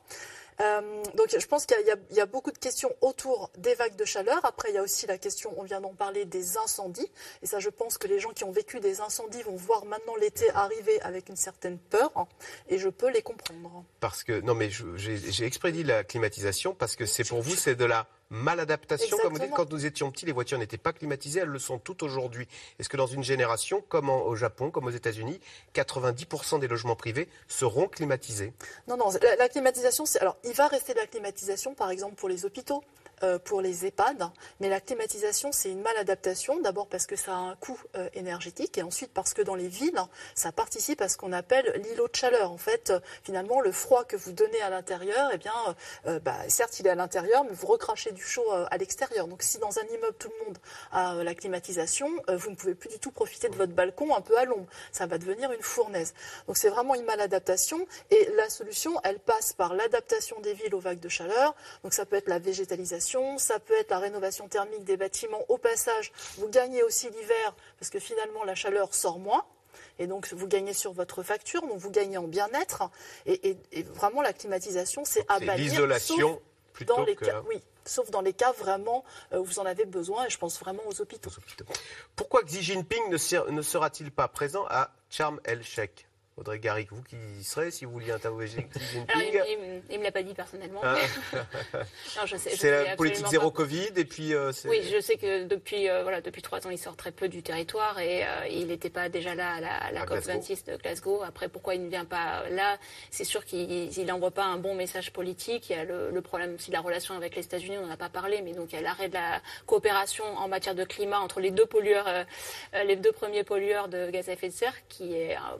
Euh, donc, je pense qu'il y, a- beaucoup de questions autour des vagues de chaleur. Après, il y a aussi la question, on vient d'en parler, des incendies. Et ça, je pense que les gens qui ont vécu des incendies vont voir maintenant l'été arriver avec une certaine peur. hein, et je peux les comprendre. Parce que, non mais j'ai exprès la climatisation parce que c'est pour vous, c'est de la maladaptation. Comme vous dites, quand nous étions petits, les voitures n'étaient pas climatisées, elles le sont toutes aujourd'hui. Est-ce que dans une génération, comme en- au Japon, comme aux États-Unis, 90% des logements privés seront climatisés? Non, non, la, la climatisation, c'est. Alors, il va rester de la climatisation, par exemple, pour les hôpitaux, pour les EHPAD, mais la climatisation, c'est une maladaptation, d'abord parce que ça a un coût euh, énergétique, et ensuite parce que dans les villes, ça participe à ce qu'on appelle l'îlot de chaleur. En fait, euh, finalement, le froid que vous donnez à l'intérieur, eh bien, euh, bah, certes, il est à l'intérieur, mais vous recrachez du chaud euh, à l'extérieur. Donc, si dans un immeuble, tout le monde a euh, la climatisation, euh, vous ne pouvez plus du tout profiter de votre balcon un peu à l'ombre. Ça va devenir une fournaise. Donc, c'est vraiment une maladaptation, et la solution, elle passe par l'adaptation des villes aux vagues de chaleur. Donc, ça peut être la végétalisation, ça peut être la rénovation thermique des bâtiments. Au passage, vous gagnez aussi l'hiver, parce que finalement, la chaleur sort moins. Et donc, vous gagnez sur votre facture, donc vous gagnez en bien-être. Et, et- et vraiment, la climatisation, c'est à bannir. l'isolation plutôt dans les que- cas, oui, sauf dans les cas vraiment euh, où vous en avez besoin, et je pense vraiment aux hôpitaux. Pourquoi Xi Jinping ne, ser- ne sera-t-il pas présent à Sharm el-Sheikh? Audrey Garrick, vous qui y serez si vous vouliez interviewer Xi Jinping Alors, il, il me l'a pas dit personnellement. Ah. C'est la politique zéro pas. Covid et puis euh, Oui, je sais que depuis euh, voilà depuis trois ans, il sort très peu du territoire et euh, il n'était pas déjà là à la, à la À COP Glasgow. 26 de Glasgow. Après, pourquoi il ne vient pas là? C'est sûr qu'il n'envoie pas un bon message politique. Il y a le, le problème aussi de la relation avec les États-Unis. On n'en a pas parlé, mais donc il y a l'arrêt de la coopération en matière de climat entre les deux pollueurs, les deux premiers pollueurs de gaz à effet de serre, qui est euh,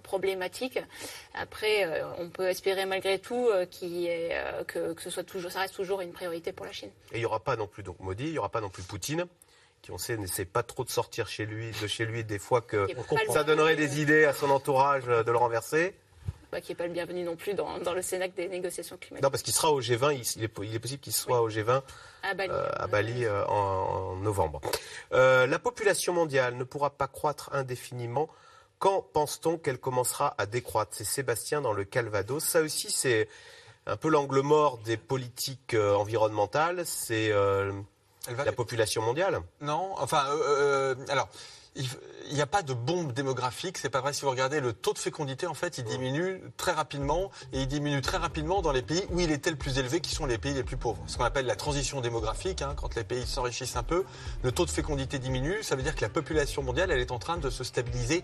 Après, euh, on peut espérer malgré tout euh, ait, euh, que, que ce soit toujours, ça reste toujours une priorité pour la Chine. Et il n'y aura pas non plus donc Modi, il n'y aura pas non plus Poutine, qui on sait n'essaie pas trop de sortir chez lui, de chez lui des fois que ça donnerait des idées à son entourage de le renverser. bah, qui n'est pas le bienvenu non plus dans, dans le Cénacle des négociations climatiques. Non, parce qu'il sera au G20, il, il est, il est possible qu'il soit au G20 À Bali. euh, à Bali euh, en, en novembre. Euh, la population mondiale ne pourra pas croître indéfiniment. Quand pense-t-on qu'elle commencera à décroître? C'est Sébastien dans le Calvados. Ça aussi, c'est un peu l'angle mort des politiques euh, environnementales. C'est euh, la population mondiale. Non, enfin, euh, euh, alors, il n'y a pas de bombe démographique. C'est pas vrai. Si vous regardez le taux de fécondité, en fait, il diminue très rapidement et il diminue très rapidement dans les pays où il était le plus élevé, qui sont les pays les plus pauvres. Ce qu'on appelle la transition démographique. hein, quand les pays s'enrichissent un peu, le taux de fécondité diminue. Ça veut dire que la population mondiale, elle est en train de se stabiliser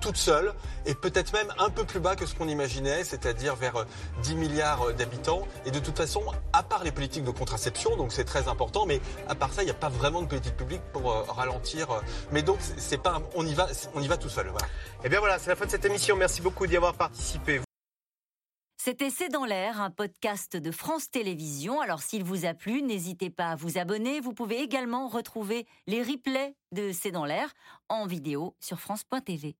toute seule et peut-être même un peu plus bas que ce qu'on imaginait, c'est-à-dire vers euh, 10 milliards euh, d'habitants. Et de toute façon, à part les politiques de contraception, donc c'est très important, mais à part ça, il n'y a pas vraiment de politique publique pour euh, ralentir. euh, mais donc, c'est pas, un- on y va, on y va tout seul. Voilà. Eh bien voilà, c'est la fin de cette émission. Merci beaucoup d'y avoir participé. C'était C'est dans l'air, un podcast de France Télévisions. Alors s'il vous a plu, n'hésitez pas à vous abonner. Vous pouvez également retrouver les replays de C'est dans l'air en vidéo sur France.tv.